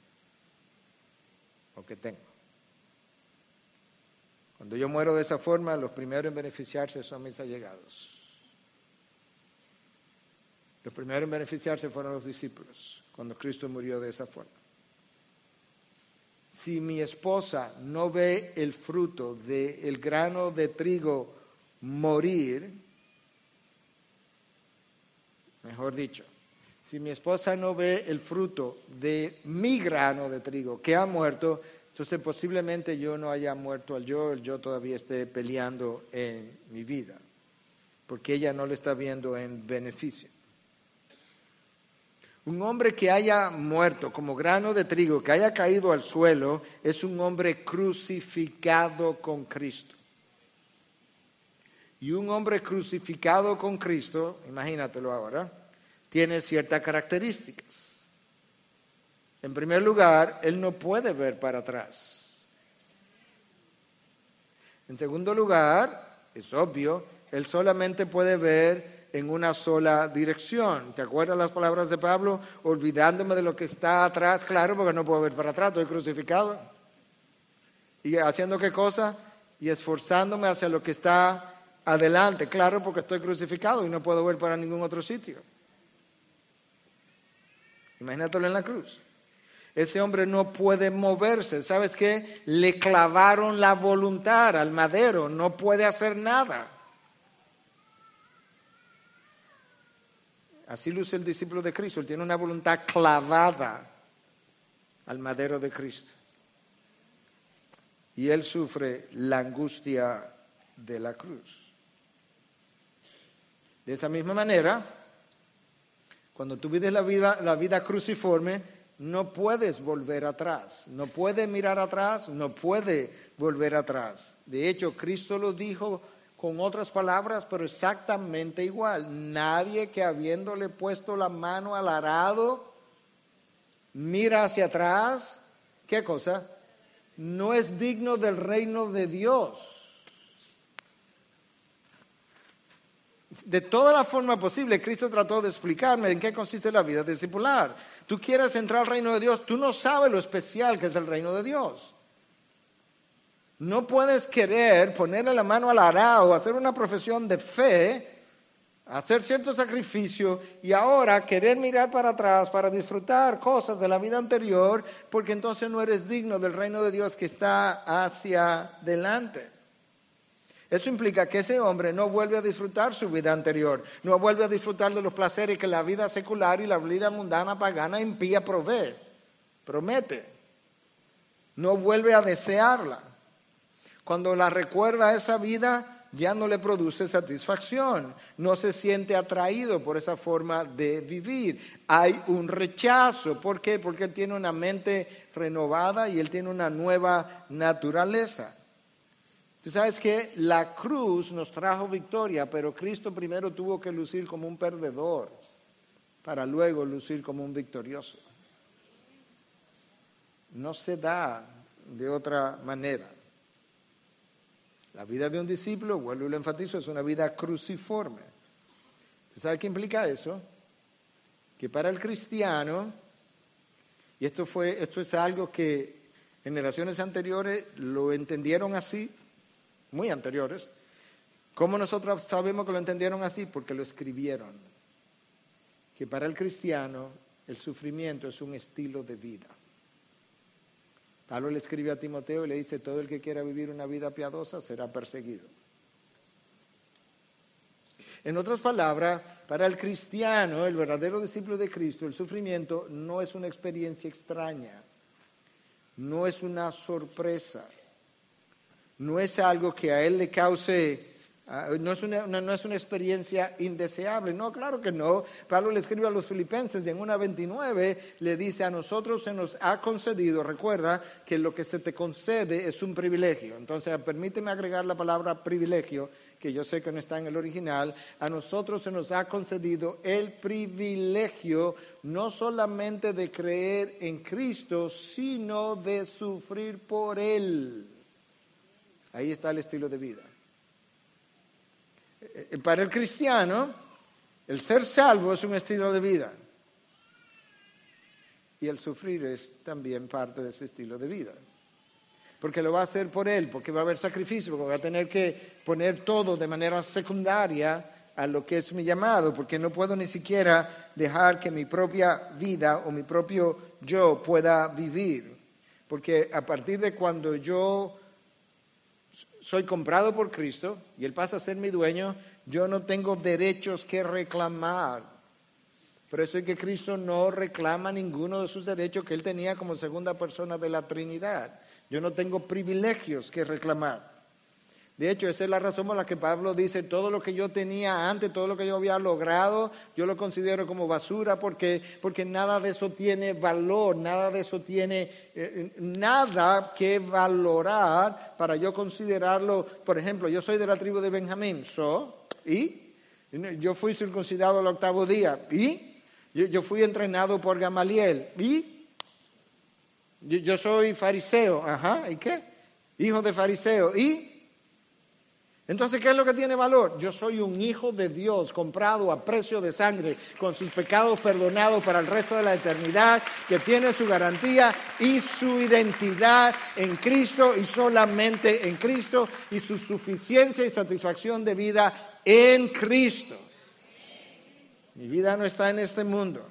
o que tengo. Cuando yo muero de esa forma, los primeros en beneficiarse son mis allegados. Los primeros en beneficiarse fueron los discípulos, cuando Cristo murió de esa forma. Si mi esposa no ve el fruto del grano de trigo morir, Mejor dicho, si mi esposa no ve el fruto de mi grano de trigo que ha muerto, entonces posiblemente yo no haya muerto al yo, el yo todavía esté peleando en mi vida, porque ella no le está viendo en beneficio. Un hombre que haya muerto como grano de trigo, que haya caído al suelo, es un hombre crucificado con Cristo. Y un hombre crucificado con Cristo, imagínatelo ahora, tiene ciertas características. En primer lugar, él no puede ver para atrás. En segundo lugar, es obvio, él solamente puede ver en una sola dirección. ¿Te acuerdas las palabras de Pablo? Olvidándome de lo que está atrás, claro, porque no puedo ver para atrás, estoy crucificado. ¿Y haciendo qué cosa? Y esforzándome hacia lo que está adelante, claro, porque estoy crucificado y no puedo ver para ningún otro sitio. Imagínatelo en la cruz. Ese hombre no puede moverse. ¿Sabes qué? Le clavaron la voluntad al madero. No puede hacer nada. Así luce el discípulo de Cristo. Él tiene una voluntad clavada al madero de Cristo. Y él sufre la angustia de la cruz. De esa misma manera, cuando tú vives la vida, la vida cruciforme, no puedes volver atrás. No puede mirar atrás, no puede volver atrás. De hecho, Cristo lo dijo con otras palabras, pero exactamente igual. Nadie que habiéndole puesto la mano al arado, mira hacia atrás, ¿qué cosa? No es digno del reino de Dios. De toda la forma posible, Cristo trató de explicarme en qué consiste la vida discipular. Tú quieres entrar al reino de Dios, tú no sabes lo especial que es el reino de Dios. No puedes querer ponerle la mano al arado, hacer una profesión de fe, hacer cierto sacrificio y ahora querer mirar para atrás para disfrutar cosas de la vida anterior, porque entonces no eres digno del reino de Dios que está hacia delante. Eso implica que ese hombre no vuelve a disfrutar su vida anterior, no vuelve a disfrutar de los placeres que la vida secular y la vida mundana pagana impía provee, promete. No vuelve a desearla. Cuando la recuerda esa vida, ya no le produce satisfacción, no se siente atraído por esa forma de vivir. Hay un rechazo. ¿Por qué? Porque él tiene una mente renovada y él tiene una nueva naturaleza. Tú sabes que la cruz nos trajo victoria, pero Cristo primero tuvo que lucir como un perdedor para luego lucir como un victorioso. No se da de otra manera. La vida de un discípulo, vuelvo y lo enfatizo, es una vida cruciforme. ¿Tú sabes qué implica eso? Que para el cristiano, y esto, fue, esto es algo que generaciones anteriores lo entendieron así, muy anteriores. ¿Cómo nosotros sabemos que lo entendieron así? Porque lo escribieron. Que para el cristiano el sufrimiento es un estilo de vida. Pablo le escribe a Timoteo y le dice, todo el que quiera vivir una vida piadosa será perseguido. En otras palabras, para el cristiano, el verdadero discípulo de Cristo, el sufrimiento no es una experiencia extraña, no es una sorpresa, no es algo que a él le cause, ah, no, es una, es una experiencia indeseable. No, claro que no. Pablo le escribe a los filipenses y en una 29 le dice, a nosotros se nos ha concedido, recuerda que lo que se te concede es un privilegio. Entonces, permíteme agregar la palabra privilegio que yo sé que no está en el original, a nosotros se nos ha concedido el privilegio no solamente de creer en Cristo, sino de sufrir por Él. Ahí está el estilo de vida. Eh, para el cristiano, el ser salvo es un estilo de vida. Y el sufrir es también parte de ese estilo de vida. Porque lo va a hacer por él, porque va a haber sacrificio, porque va a tener que poner todo de manera secundaria a lo que es mi llamado, porque no puedo ni siquiera dejar que mi propia vida o mi propio yo pueda vivir. Porque a partir de cuando yo soy comprado por Cristo y Él pasa a ser mi dueño, yo no tengo derechos que reclamar. Por eso es que Cristo no reclama ninguno de sus derechos que Él tenía como segunda persona de la Trinidad. Yo no tengo privilegios que reclamar. De hecho, esa es la razón por la que Pablo dice, todo lo que yo tenía antes, todo lo que yo había logrado, yo lo considero como basura porque, porque nada de eso tiene valor, nada de eso tiene eh, nada que valorar para yo considerarlo. Por ejemplo, yo soy de la tribu de Benjamín, so, ¿y? Yo fui circuncidado el octavo día, ¿y? Yo, fui entrenado por Gamaliel, ¿y? Yo, yo soy fariseo, ajá, ¿y qué? Hijo de fariseo, ¿y? Entonces, ¿qué es lo que tiene valor? Yo soy un hijo de Dios, comprado a precio de sangre, con sus pecados perdonados para el resto de la eternidad, que tiene su garantía y su identidad en Cristo y solamente en Cristo y su suficiencia y satisfacción de vida en Cristo. Mi vida no está en este mundo.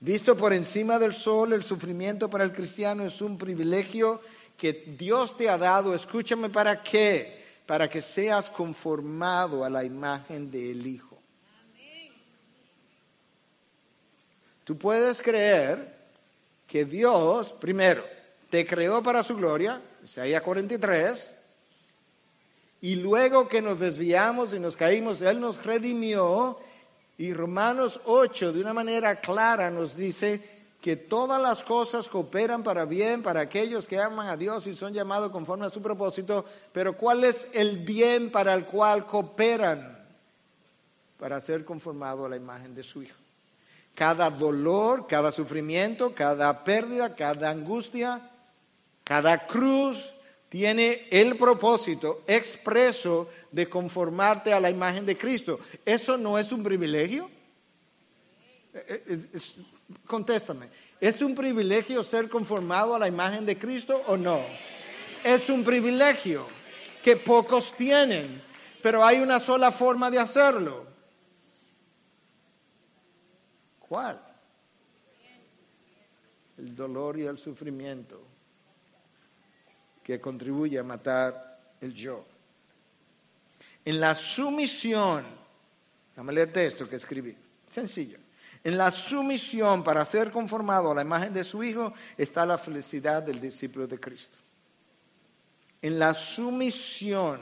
Visto por encima del sol, el sufrimiento para el cristiano es un privilegio que Dios te ha dado, escúchame, ¿para qué? Para que seas conformado a la imagen del Hijo. Tú puedes creer que Dios, primero, te creó para su gloria, Isaías 43, y luego que nos desviamos y nos caímos, Él nos redimió Y Romanos 8 de una manera clara nos dice que todas las cosas cooperan para bien para aquellos que aman a Dios y son llamados conforme a su propósito, pero ¿cuál es el bien para el cual cooperan? Para ser conformado a la imagen de su Hijo. Cada dolor, cada sufrimiento, cada pérdida, cada angustia, cada cruz tiene el propósito expreso de conformarte a la imagen de Cristo. ¿Eso no es un privilegio? Eh, eh, contéstame. ¿Es un privilegio ser conformado a la imagen de Cristo o no? Es un privilegio que pocos tienen, pero hay una sola forma de hacerlo. ¿Cuál? El dolor y el sufrimiento que contribuye a matar el yo. En la sumisión, déjame leerte esto que escribí, sencillo. En la sumisión para ser conformado a la imagen de su Hijo está la felicidad del discípulo de Cristo. En la sumisión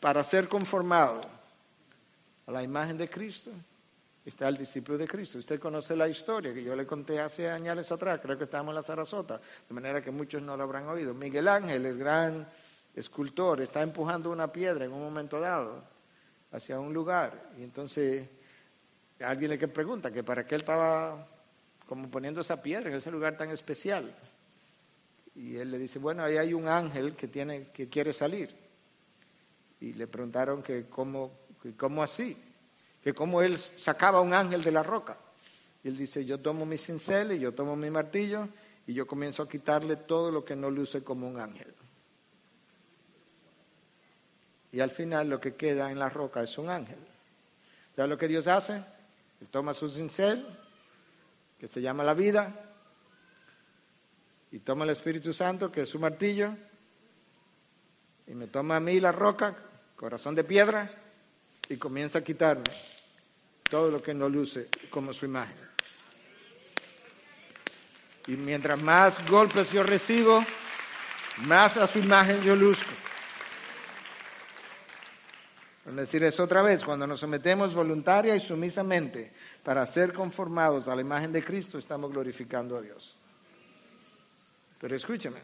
para ser conformado a la imagen de Cristo está el discípulo de Cristo. Usted conoce la historia que yo le conté hace años atrás, creo que estábamos en la Sarasota, de manera que muchos no lo habrán oído. Miguel Ángel, el gran escultor, está empujando una piedra en un momento dado hacia un lugar y entonces alguien le pregunta que para qué él estaba como poniendo esa piedra en ese lugar tan especial. Y él le dice, bueno, ahí hay un ángel que, tiene, que quiere salir. Y le preguntaron que cómo, que cómo así, que cómo él sacaba un ángel de la roca. Y él dice, yo tomo mi cincel y yo tomo mi martillo y yo comienzo a quitarle todo lo que no luce como un ángel. Y al final lo que queda en la roca es un ángel. ¿Sabes lo que Dios hace? Él toma su cincel, que se llama la vida, y toma el Espíritu Santo, que es su martillo, y me toma a mí la roca, corazón de piedra, y comienza a quitarme todo lo que no luce como su imagen. Y mientras más golpes yo recibo, más a su imagen yo luzco. Es decir eso otra vez, cuando nos sometemos voluntaria y sumisamente para ser conformados a la imagen de Cristo, estamos glorificando a Dios. Pero escúcheme,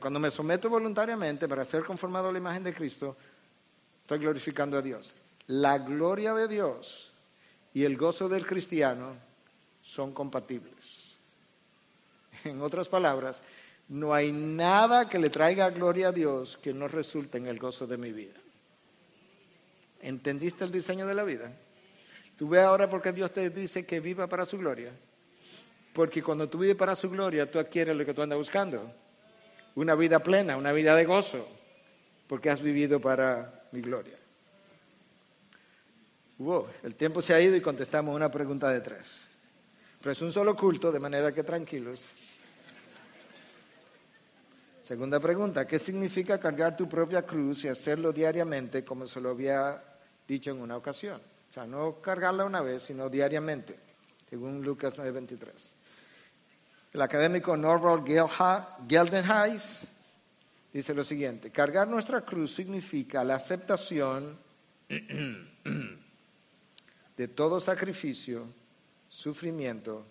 cuando me someto voluntariamente para ser conformado a la imagen de Cristo, estoy glorificando a Dios. La gloria de Dios y el gozo del cristiano son compatibles. En otras palabras, no hay nada que le traiga gloria a Dios que no resulte en el gozo de mi vida. ¿Entendiste el diseño de la vida? ¿Tú ves ahora por qué Dios te dice que viva para su gloria? Porque cuando tú vives para su gloria, tú adquieres lo que tú andas buscando. Una vida plena, una vida de gozo, porque has vivido para mi gloria. el tiempo se ha ido y contestamos una pregunta de tres. Pero es un solo culto, de manera que tranquilos. Segunda pregunta, ¿qué significa cargar tu propia cruz y hacerlo diariamente como se lo había dicho en una ocasión? O sea, no cargarla una vez, sino diariamente, según Lucas 9:23. El académico Norval Geldenhuis dice lo siguiente, cargar nuestra cruz significa la aceptación de todo sacrificio, sufrimiento,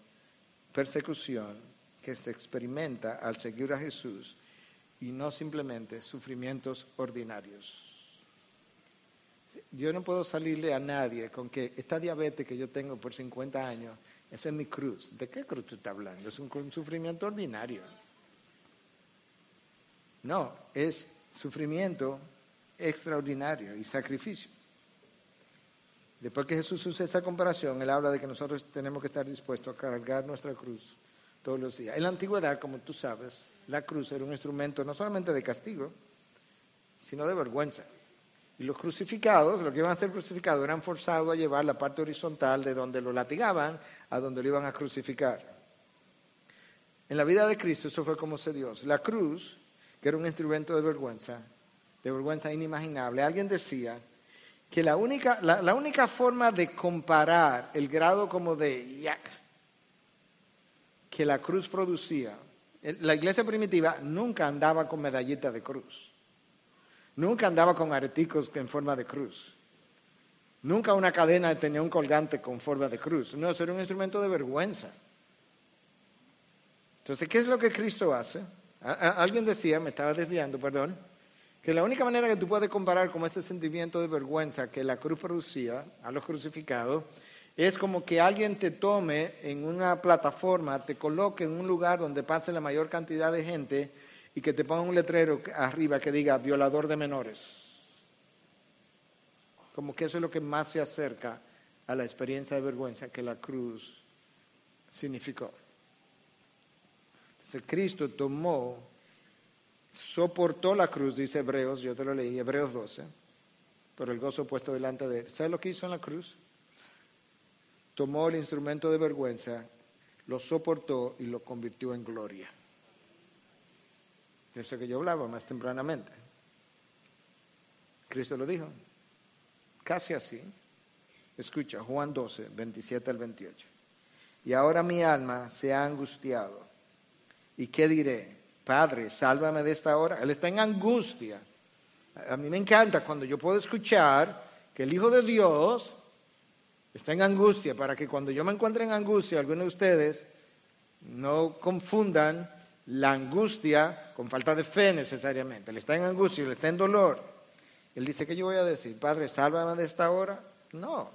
persecución que se experimenta al seguir a Jesús y no simplemente sufrimientos ordinarios. Yo no puedo salirle a nadie con que esta diabetes que yo tengo por 50 años, esa es mi cruz. ¿De qué cruz tú estás hablando? Es un sufrimiento ordinario. No, es sufrimiento extraordinario y sacrificio. Después que Jesús usa esa comparación, él habla de que nosotros tenemos que estar dispuestos a cargar nuestra cruz todos los días. En la antigüedad, como tú sabes, la cruz era un instrumento no solamente de castigo, sino de vergüenza. Y los crucificados, los que iban a ser crucificados, eran forzados a llevar la parte horizontal de donde lo latigaban a donde lo iban a crucificar. En la vida de Cristo eso fue como se dio. La cruz, que era un instrumento de vergüenza, de vergüenza inimaginable. Alguien decía que la única, la, única forma de comparar el grado como de que la cruz producía la iglesia primitiva nunca andaba con medallitas de cruz. Nunca andaba con areticos en forma de cruz. Nunca una cadena tenía un colgante con forma de cruz. No, eso era un instrumento de vergüenza. Entonces, ¿qué es lo que Cristo hace? alguien decía, me estaba desviando, perdón, que la única manera que tú puedes comparar con ese sentimiento de vergüenza que la cruz producía a los crucificados es como que alguien te tome en una plataforma, te coloque en un lugar donde pase la mayor cantidad de gente y que te ponga un letrero arriba que diga violador de menores. Como que eso es lo que más se acerca a la experiencia de vergüenza que la cruz significó. Entonces Cristo tomó, soportó la cruz, dice Hebreos, yo te lo leí, Hebreos 12, por el gozo puesto delante de él. ¿Sabes lo que hizo en la cruz? Tomó el instrumento de vergüenza, lo soportó y lo convirtió en gloria. Eso que yo hablaba más tempranamente. Cristo lo dijo. Casi así. Escucha, Juan 12, 27 al 28. Y ahora mi alma se ha angustiado. ¿Y qué diré? Padre, sálvame de esta hora. Él está en angustia. A mí me encanta cuando yo puedo escuchar que el Hijo de Dios está en angustia para que cuando yo me encuentre en angustia, algunos de ustedes no confundan la angustia con falta de fe necesariamente. Él está en angustia, él está en dolor. Él dice, ¿qué yo voy a decir? Padre, sálvame de esta hora. No.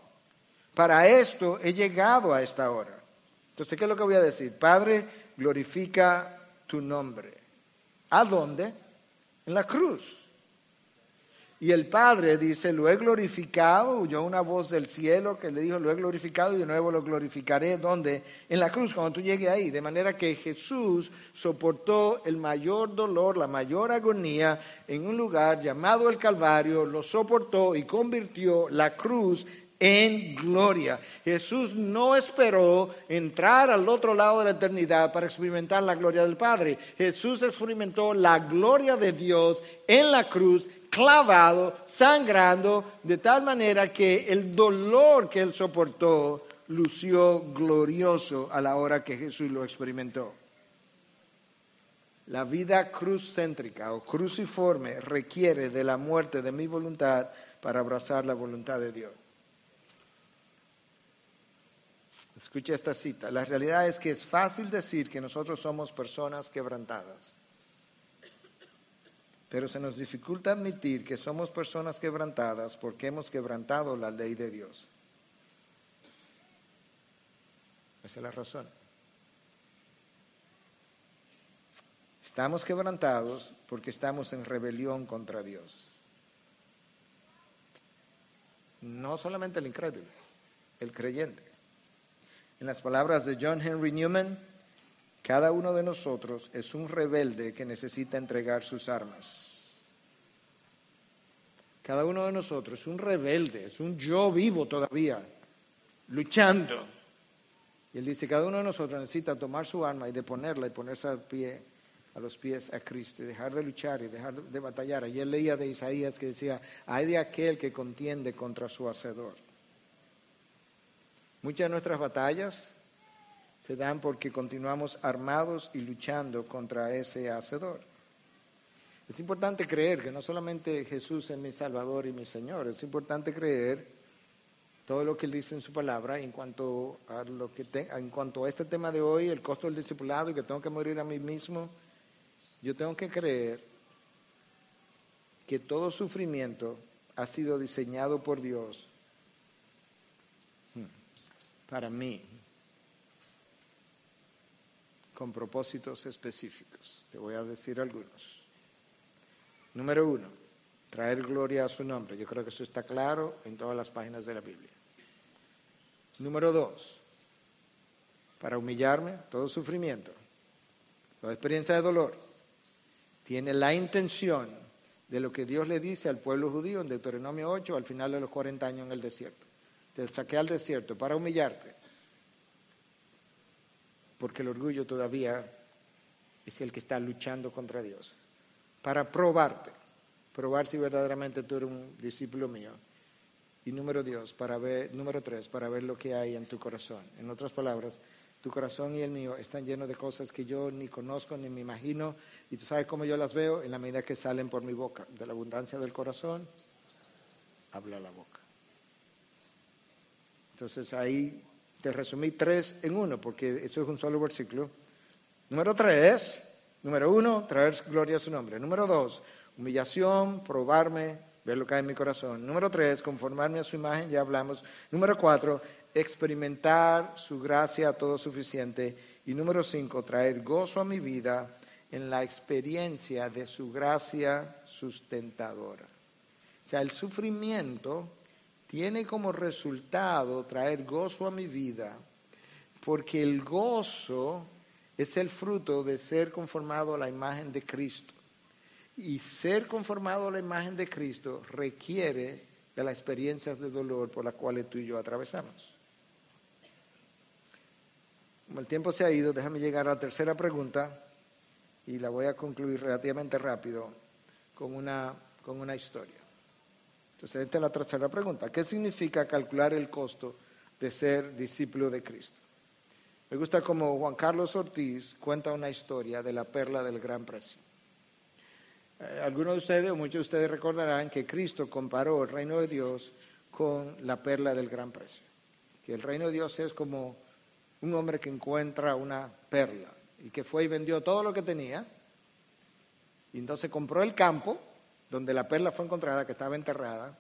Para esto he llegado a esta hora. Entonces, ¿qué es lo que voy a decir? Padre, glorifica tu nombre. ¿A dónde? En la cruz. Y el Padre dice, lo he glorificado, oyó una voz del cielo que le dijo, lo he glorificado y de nuevo lo glorificaré. ¿Dónde? En la cruz, cuando tú llegues ahí. De manera que Jesús soportó el mayor dolor, la mayor agonía en un lugar llamado el Calvario, lo soportó y convirtió la cruz en gloria. Jesús no esperó entrar al otro lado de la eternidad para experimentar la gloria del Padre. Jesús experimentó la gloria de Dios en la cruz clavado, sangrando, de tal manera que el dolor que él soportó lució glorioso a la hora que Jesús lo experimentó. La vida cruzcéntrica o cruciforme requiere de la muerte de mi voluntad para abrazar la voluntad de Dios. Escucha esta cita. La realidad es que es fácil decir que nosotros somos personas quebrantadas. Pero se nos dificulta admitir que somos personas quebrantadas porque hemos quebrantado la ley de Dios. Esa es la razón. Estamos quebrantados porque estamos en rebelión contra Dios. No solamente el incrédulo, el creyente. En las palabras de John Henry Newman, cada uno de nosotros es un rebelde que necesita entregar sus armas. Cada uno de nosotros es un rebelde, es un yo vivo todavía, luchando. Y él dice, cada uno de nosotros necesita tomar su arma y deponerla y ponerse al pie, a los pies a Cristo dejar de luchar y dejar de batallar. Y él leía de Isaías que decía, hay de aquel que contiende contra su hacedor. Muchas de nuestras batallas se dan porque continuamos armados y luchando contra ese hacedor. Es importante creer que no solamente Jesús es mi Salvador y mi Señor, es importante creer todo lo que él dice en su palabra en cuanto a lo que en cuanto a este tema de hoy, el costo del discipulado y que tengo que morir a mí mismo. Yo tengo que creer que todo sufrimiento ha sido diseñado por Dios para mí, con propósitos específicos. Te voy a decir algunos. Número uno, traer gloria a su nombre. Yo creo que eso está claro en todas las páginas de la Biblia. Número dos, para humillarme, todo sufrimiento, toda experiencia de dolor, tiene la intención de lo que Dios le dice al pueblo judío en Deuteronomio 8 al final de los 40 años en el desierto. Te saqué al desierto para humillarte, porque el orgullo todavía es el que está luchando contra Dios, para probarte, probar si verdaderamente tú eres un discípulo mío. Y número dos, para ver, número tres, para ver lo que hay en tu corazón. En otras palabras, tu corazón y el mío están llenos de cosas que yo ni conozco ni me imagino. Y tú sabes cómo yo las veo en la medida que salen por mi boca. De la abundancia del corazón, habla la boca. Entonces ahí te resumí tres en uno, porque eso es un solo versículo. Número tres, número uno, traer gloria a su nombre. Número dos, humillación, probarme, ver lo que hay en mi corazón. Número tres, conformarme a su imagen, ya hablamos. Número cuatro, experimentar su gracia todo suficiente. Y número cinco, traer gozo a mi vida en la experiencia de su gracia sustentadora. O sea, el sufrimiento tiene como resultado traer gozo a mi vida, porque el gozo es el fruto de ser conformado a la imagen de Cristo. Y ser conformado a la imagen de Cristo requiere de las experiencias de dolor por las cuales tú y yo atravesamos. Como el tiempo se ha ido, déjame llegar a la tercera pregunta y la voy a concluir relativamente rápido con una, con una historia. Entonces, esta es la tercera pregunta. ¿Qué significa calcular el costo de ser discípulo de Cristo? Me gusta como Juan Carlos Ortiz cuenta una historia de la perla del gran precio. Eh, algunos de ustedes o muchos de ustedes recordarán que Cristo comparó el reino de Dios con la perla del gran precio. Que el reino de Dios es como un hombre que encuentra una perla y que fue y vendió todo lo que tenía y entonces compró el campo donde la perla fue encontrada, que estaba enterrada,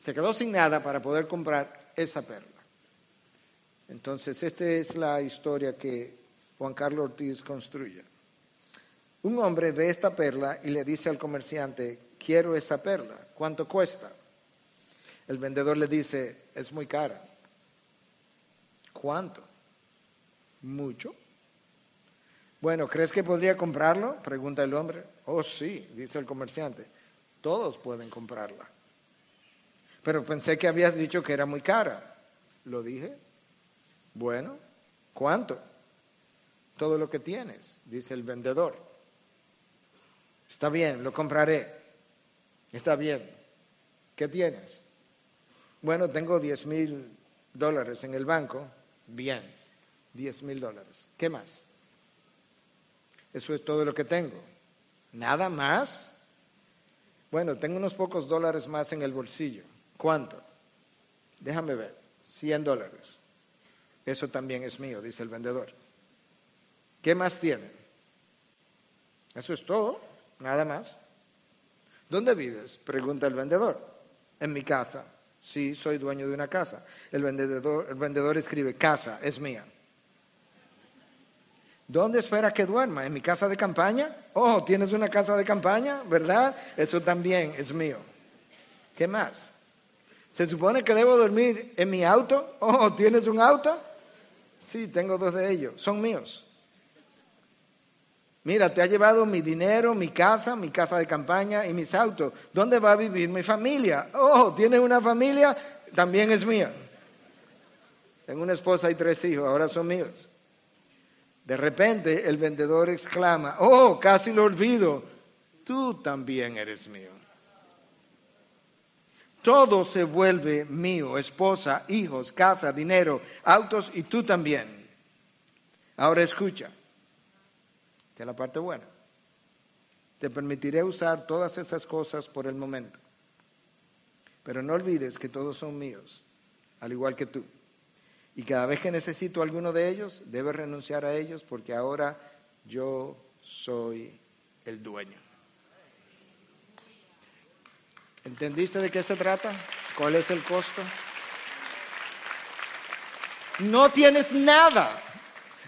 se quedó sin nada para poder comprar esa perla. Entonces, esta es la historia que Juan Carlos Ortiz construye. Un hombre ve esta perla y le dice al comerciante, quiero esa perla, ¿cuánto cuesta? El vendedor le dice, es muy cara. ¿Cuánto? Mucho. Bueno, ¿crees que podría comprarlo? Pregunta el hombre. Oh, sí, dice el comerciante. Todos pueden comprarla. Pero pensé que habías dicho que era muy cara. Lo dije. Bueno, ¿cuánto? Todo lo que tienes, dice el vendedor. Está bien, lo compraré. Está bien. ¿Qué tienes? Bueno, tengo 10 mil dólares en el banco. Bien, 10 mil dólares. ¿Qué más? Eso es todo lo que tengo. ¿Nada más? Bueno, tengo unos pocos dólares más en el bolsillo. ¿Cuánto? Déjame ver. 100 dólares. Eso también es mío, dice el vendedor. ¿Qué más tiene? Eso es todo, nada más. ¿Dónde vives? Pregunta el vendedor. En mi casa. Sí, soy dueño de una casa. El vendedor, el vendedor escribe, casa, es mía. ¿Dónde espera que duerma? ¿En mi casa de campaña? Oh, tienes una casa de campaña, ¿verdad? Eso también es mío. ¿Qué más? ¿Se supone que debo dormir en mi auto? Oh, ¿tienes un auto? Sí, tengo dos de ellos. Son míos. Mira, te ha llevado mi dinero, mi casa, mi casa de campaña y mis autos. ¿Dónde va a vivir mi familia? Oh, ¿tienes una familia? También es mía. Tengo una esposa y tres hijos, ahora son míos. De repente el vendedor exclama, oh, casi lo olvido, tú también eres mío. Todo se vuelve mío, esposa, hijos, casa, dinero, autos y tú también. Ahora escucha, que es la parte buena. Te permitiré usar todas esas cosas por el momento. Pero no olvides que todos son míos, al igual que tú. Y cada vez que necesito alguno de ellos, debe renunciar a ellos porque ahora yo soy el dueño. ¿Entendiste de qué se trata? ¿Cuál es el costo? No tienes nada,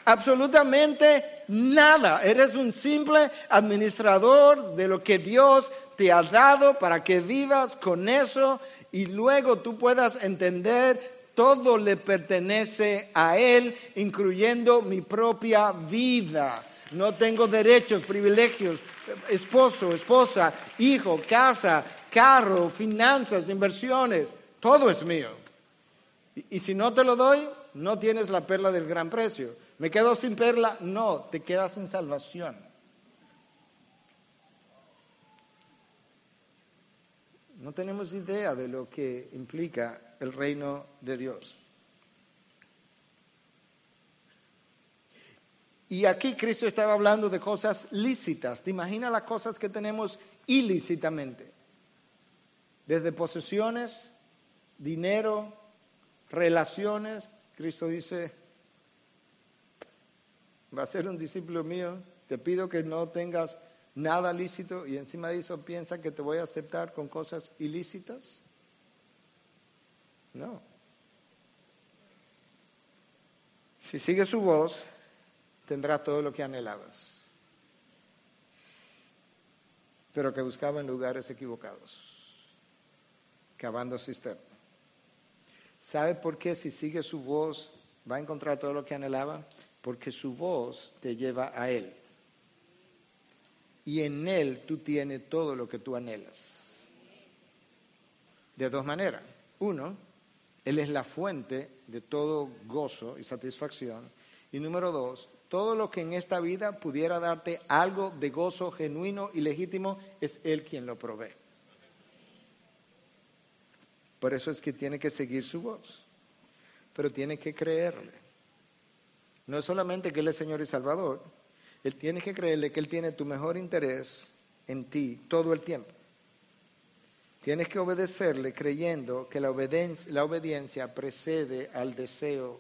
absolutamente nada. Eres un simple administrador de lo que Dios te ha dado para que vivas con eso y luego tú puedas entender todo le pertenece a Él, incluyendo mi propia vida. No tengo derechos, privilegios, esposo, esposa, hijo, casa, carro, finanzas, inversiones. Todo es mío. Y, si no te lo doy, no tienes la perla del gran precio. ¿Me quedo sin perla? No, te quedas sin salvación. No tenemos idea de lo que implica el reino de Dios. Y aquí Cristo estaba hablando de cosas lícitas. ¿Te imaginas las cosas que tenemos ilícitamente? Desde posesiones, dinero, relaciones, Cristo dice, va a ser un discípulo mío, te pido que no tengas nada lícito y encima de eso piensa que te voy a aceptar con cosas ilícitas. No. Si sigue su voz, tendrá todo lo que anhelabas, pero que buscaba en lugares equivocados, cavando cisterna. ¿Sabe por qué si sigue su voz va a encontrar todo lo que anhelaba? Porque su voz te lleva a Él. Y en Él tú tienes todo lo que tú anhelas. De dos maneras. Uno, Él es la fuente de todo gozo y satisfacción. Y número dos, todo lo que en esta vida pudiera darte algo de gozo genuino y legítimo, es Él quien lo provee. Por eso es que tiene que seguir su voz, pero tiene que creerle. No es solamente que Él es Señor y Salvador, Él tiene que creerle que Él tiene tu mejor interés en ti todo el tiempo. Tienes que obedecerle creyendo que la obediencia, la obediencia precede al deseo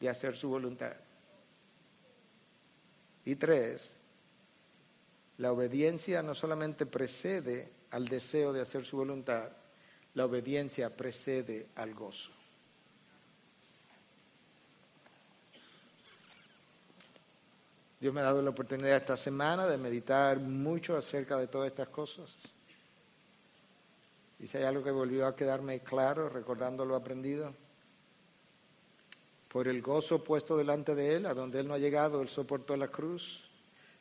de hacer su voluntad. Y tres, la obediencia no solamente precede al deseo de hacer su voluntad, la obediencia precede al gozo. Dios me ha dado la oportunidad esta semana de meditar mucho acerca de todas estas cosas. Y si hay algo que volvió a quedarme claro recordando lo aprendido, por el gozo puesto delante de Él, a donde Él no ha llegado, Él soportó la cruz.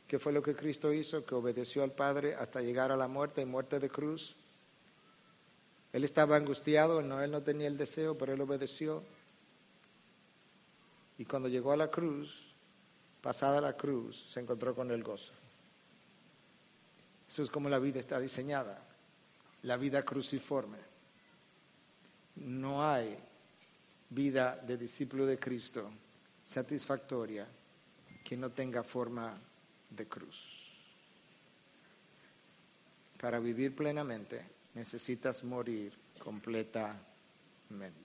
¿Qué fue lo que Cristo hizo? Que obedeció al Padre hasta llegar a la muerte y muerte de cruz. Él estaba angustiado, no, él no tenía el deseo, pero él obedeció. Y cuando llegó a la cruz, pasada la cruz, se encontró con el gozo. Eso es como la vida está diseñada, la vida cruciforme. No hay vida de discípulo de Cristo satisfactoria que no tenga forma de cruz. Para vivir plenamente necesitas morir completamente.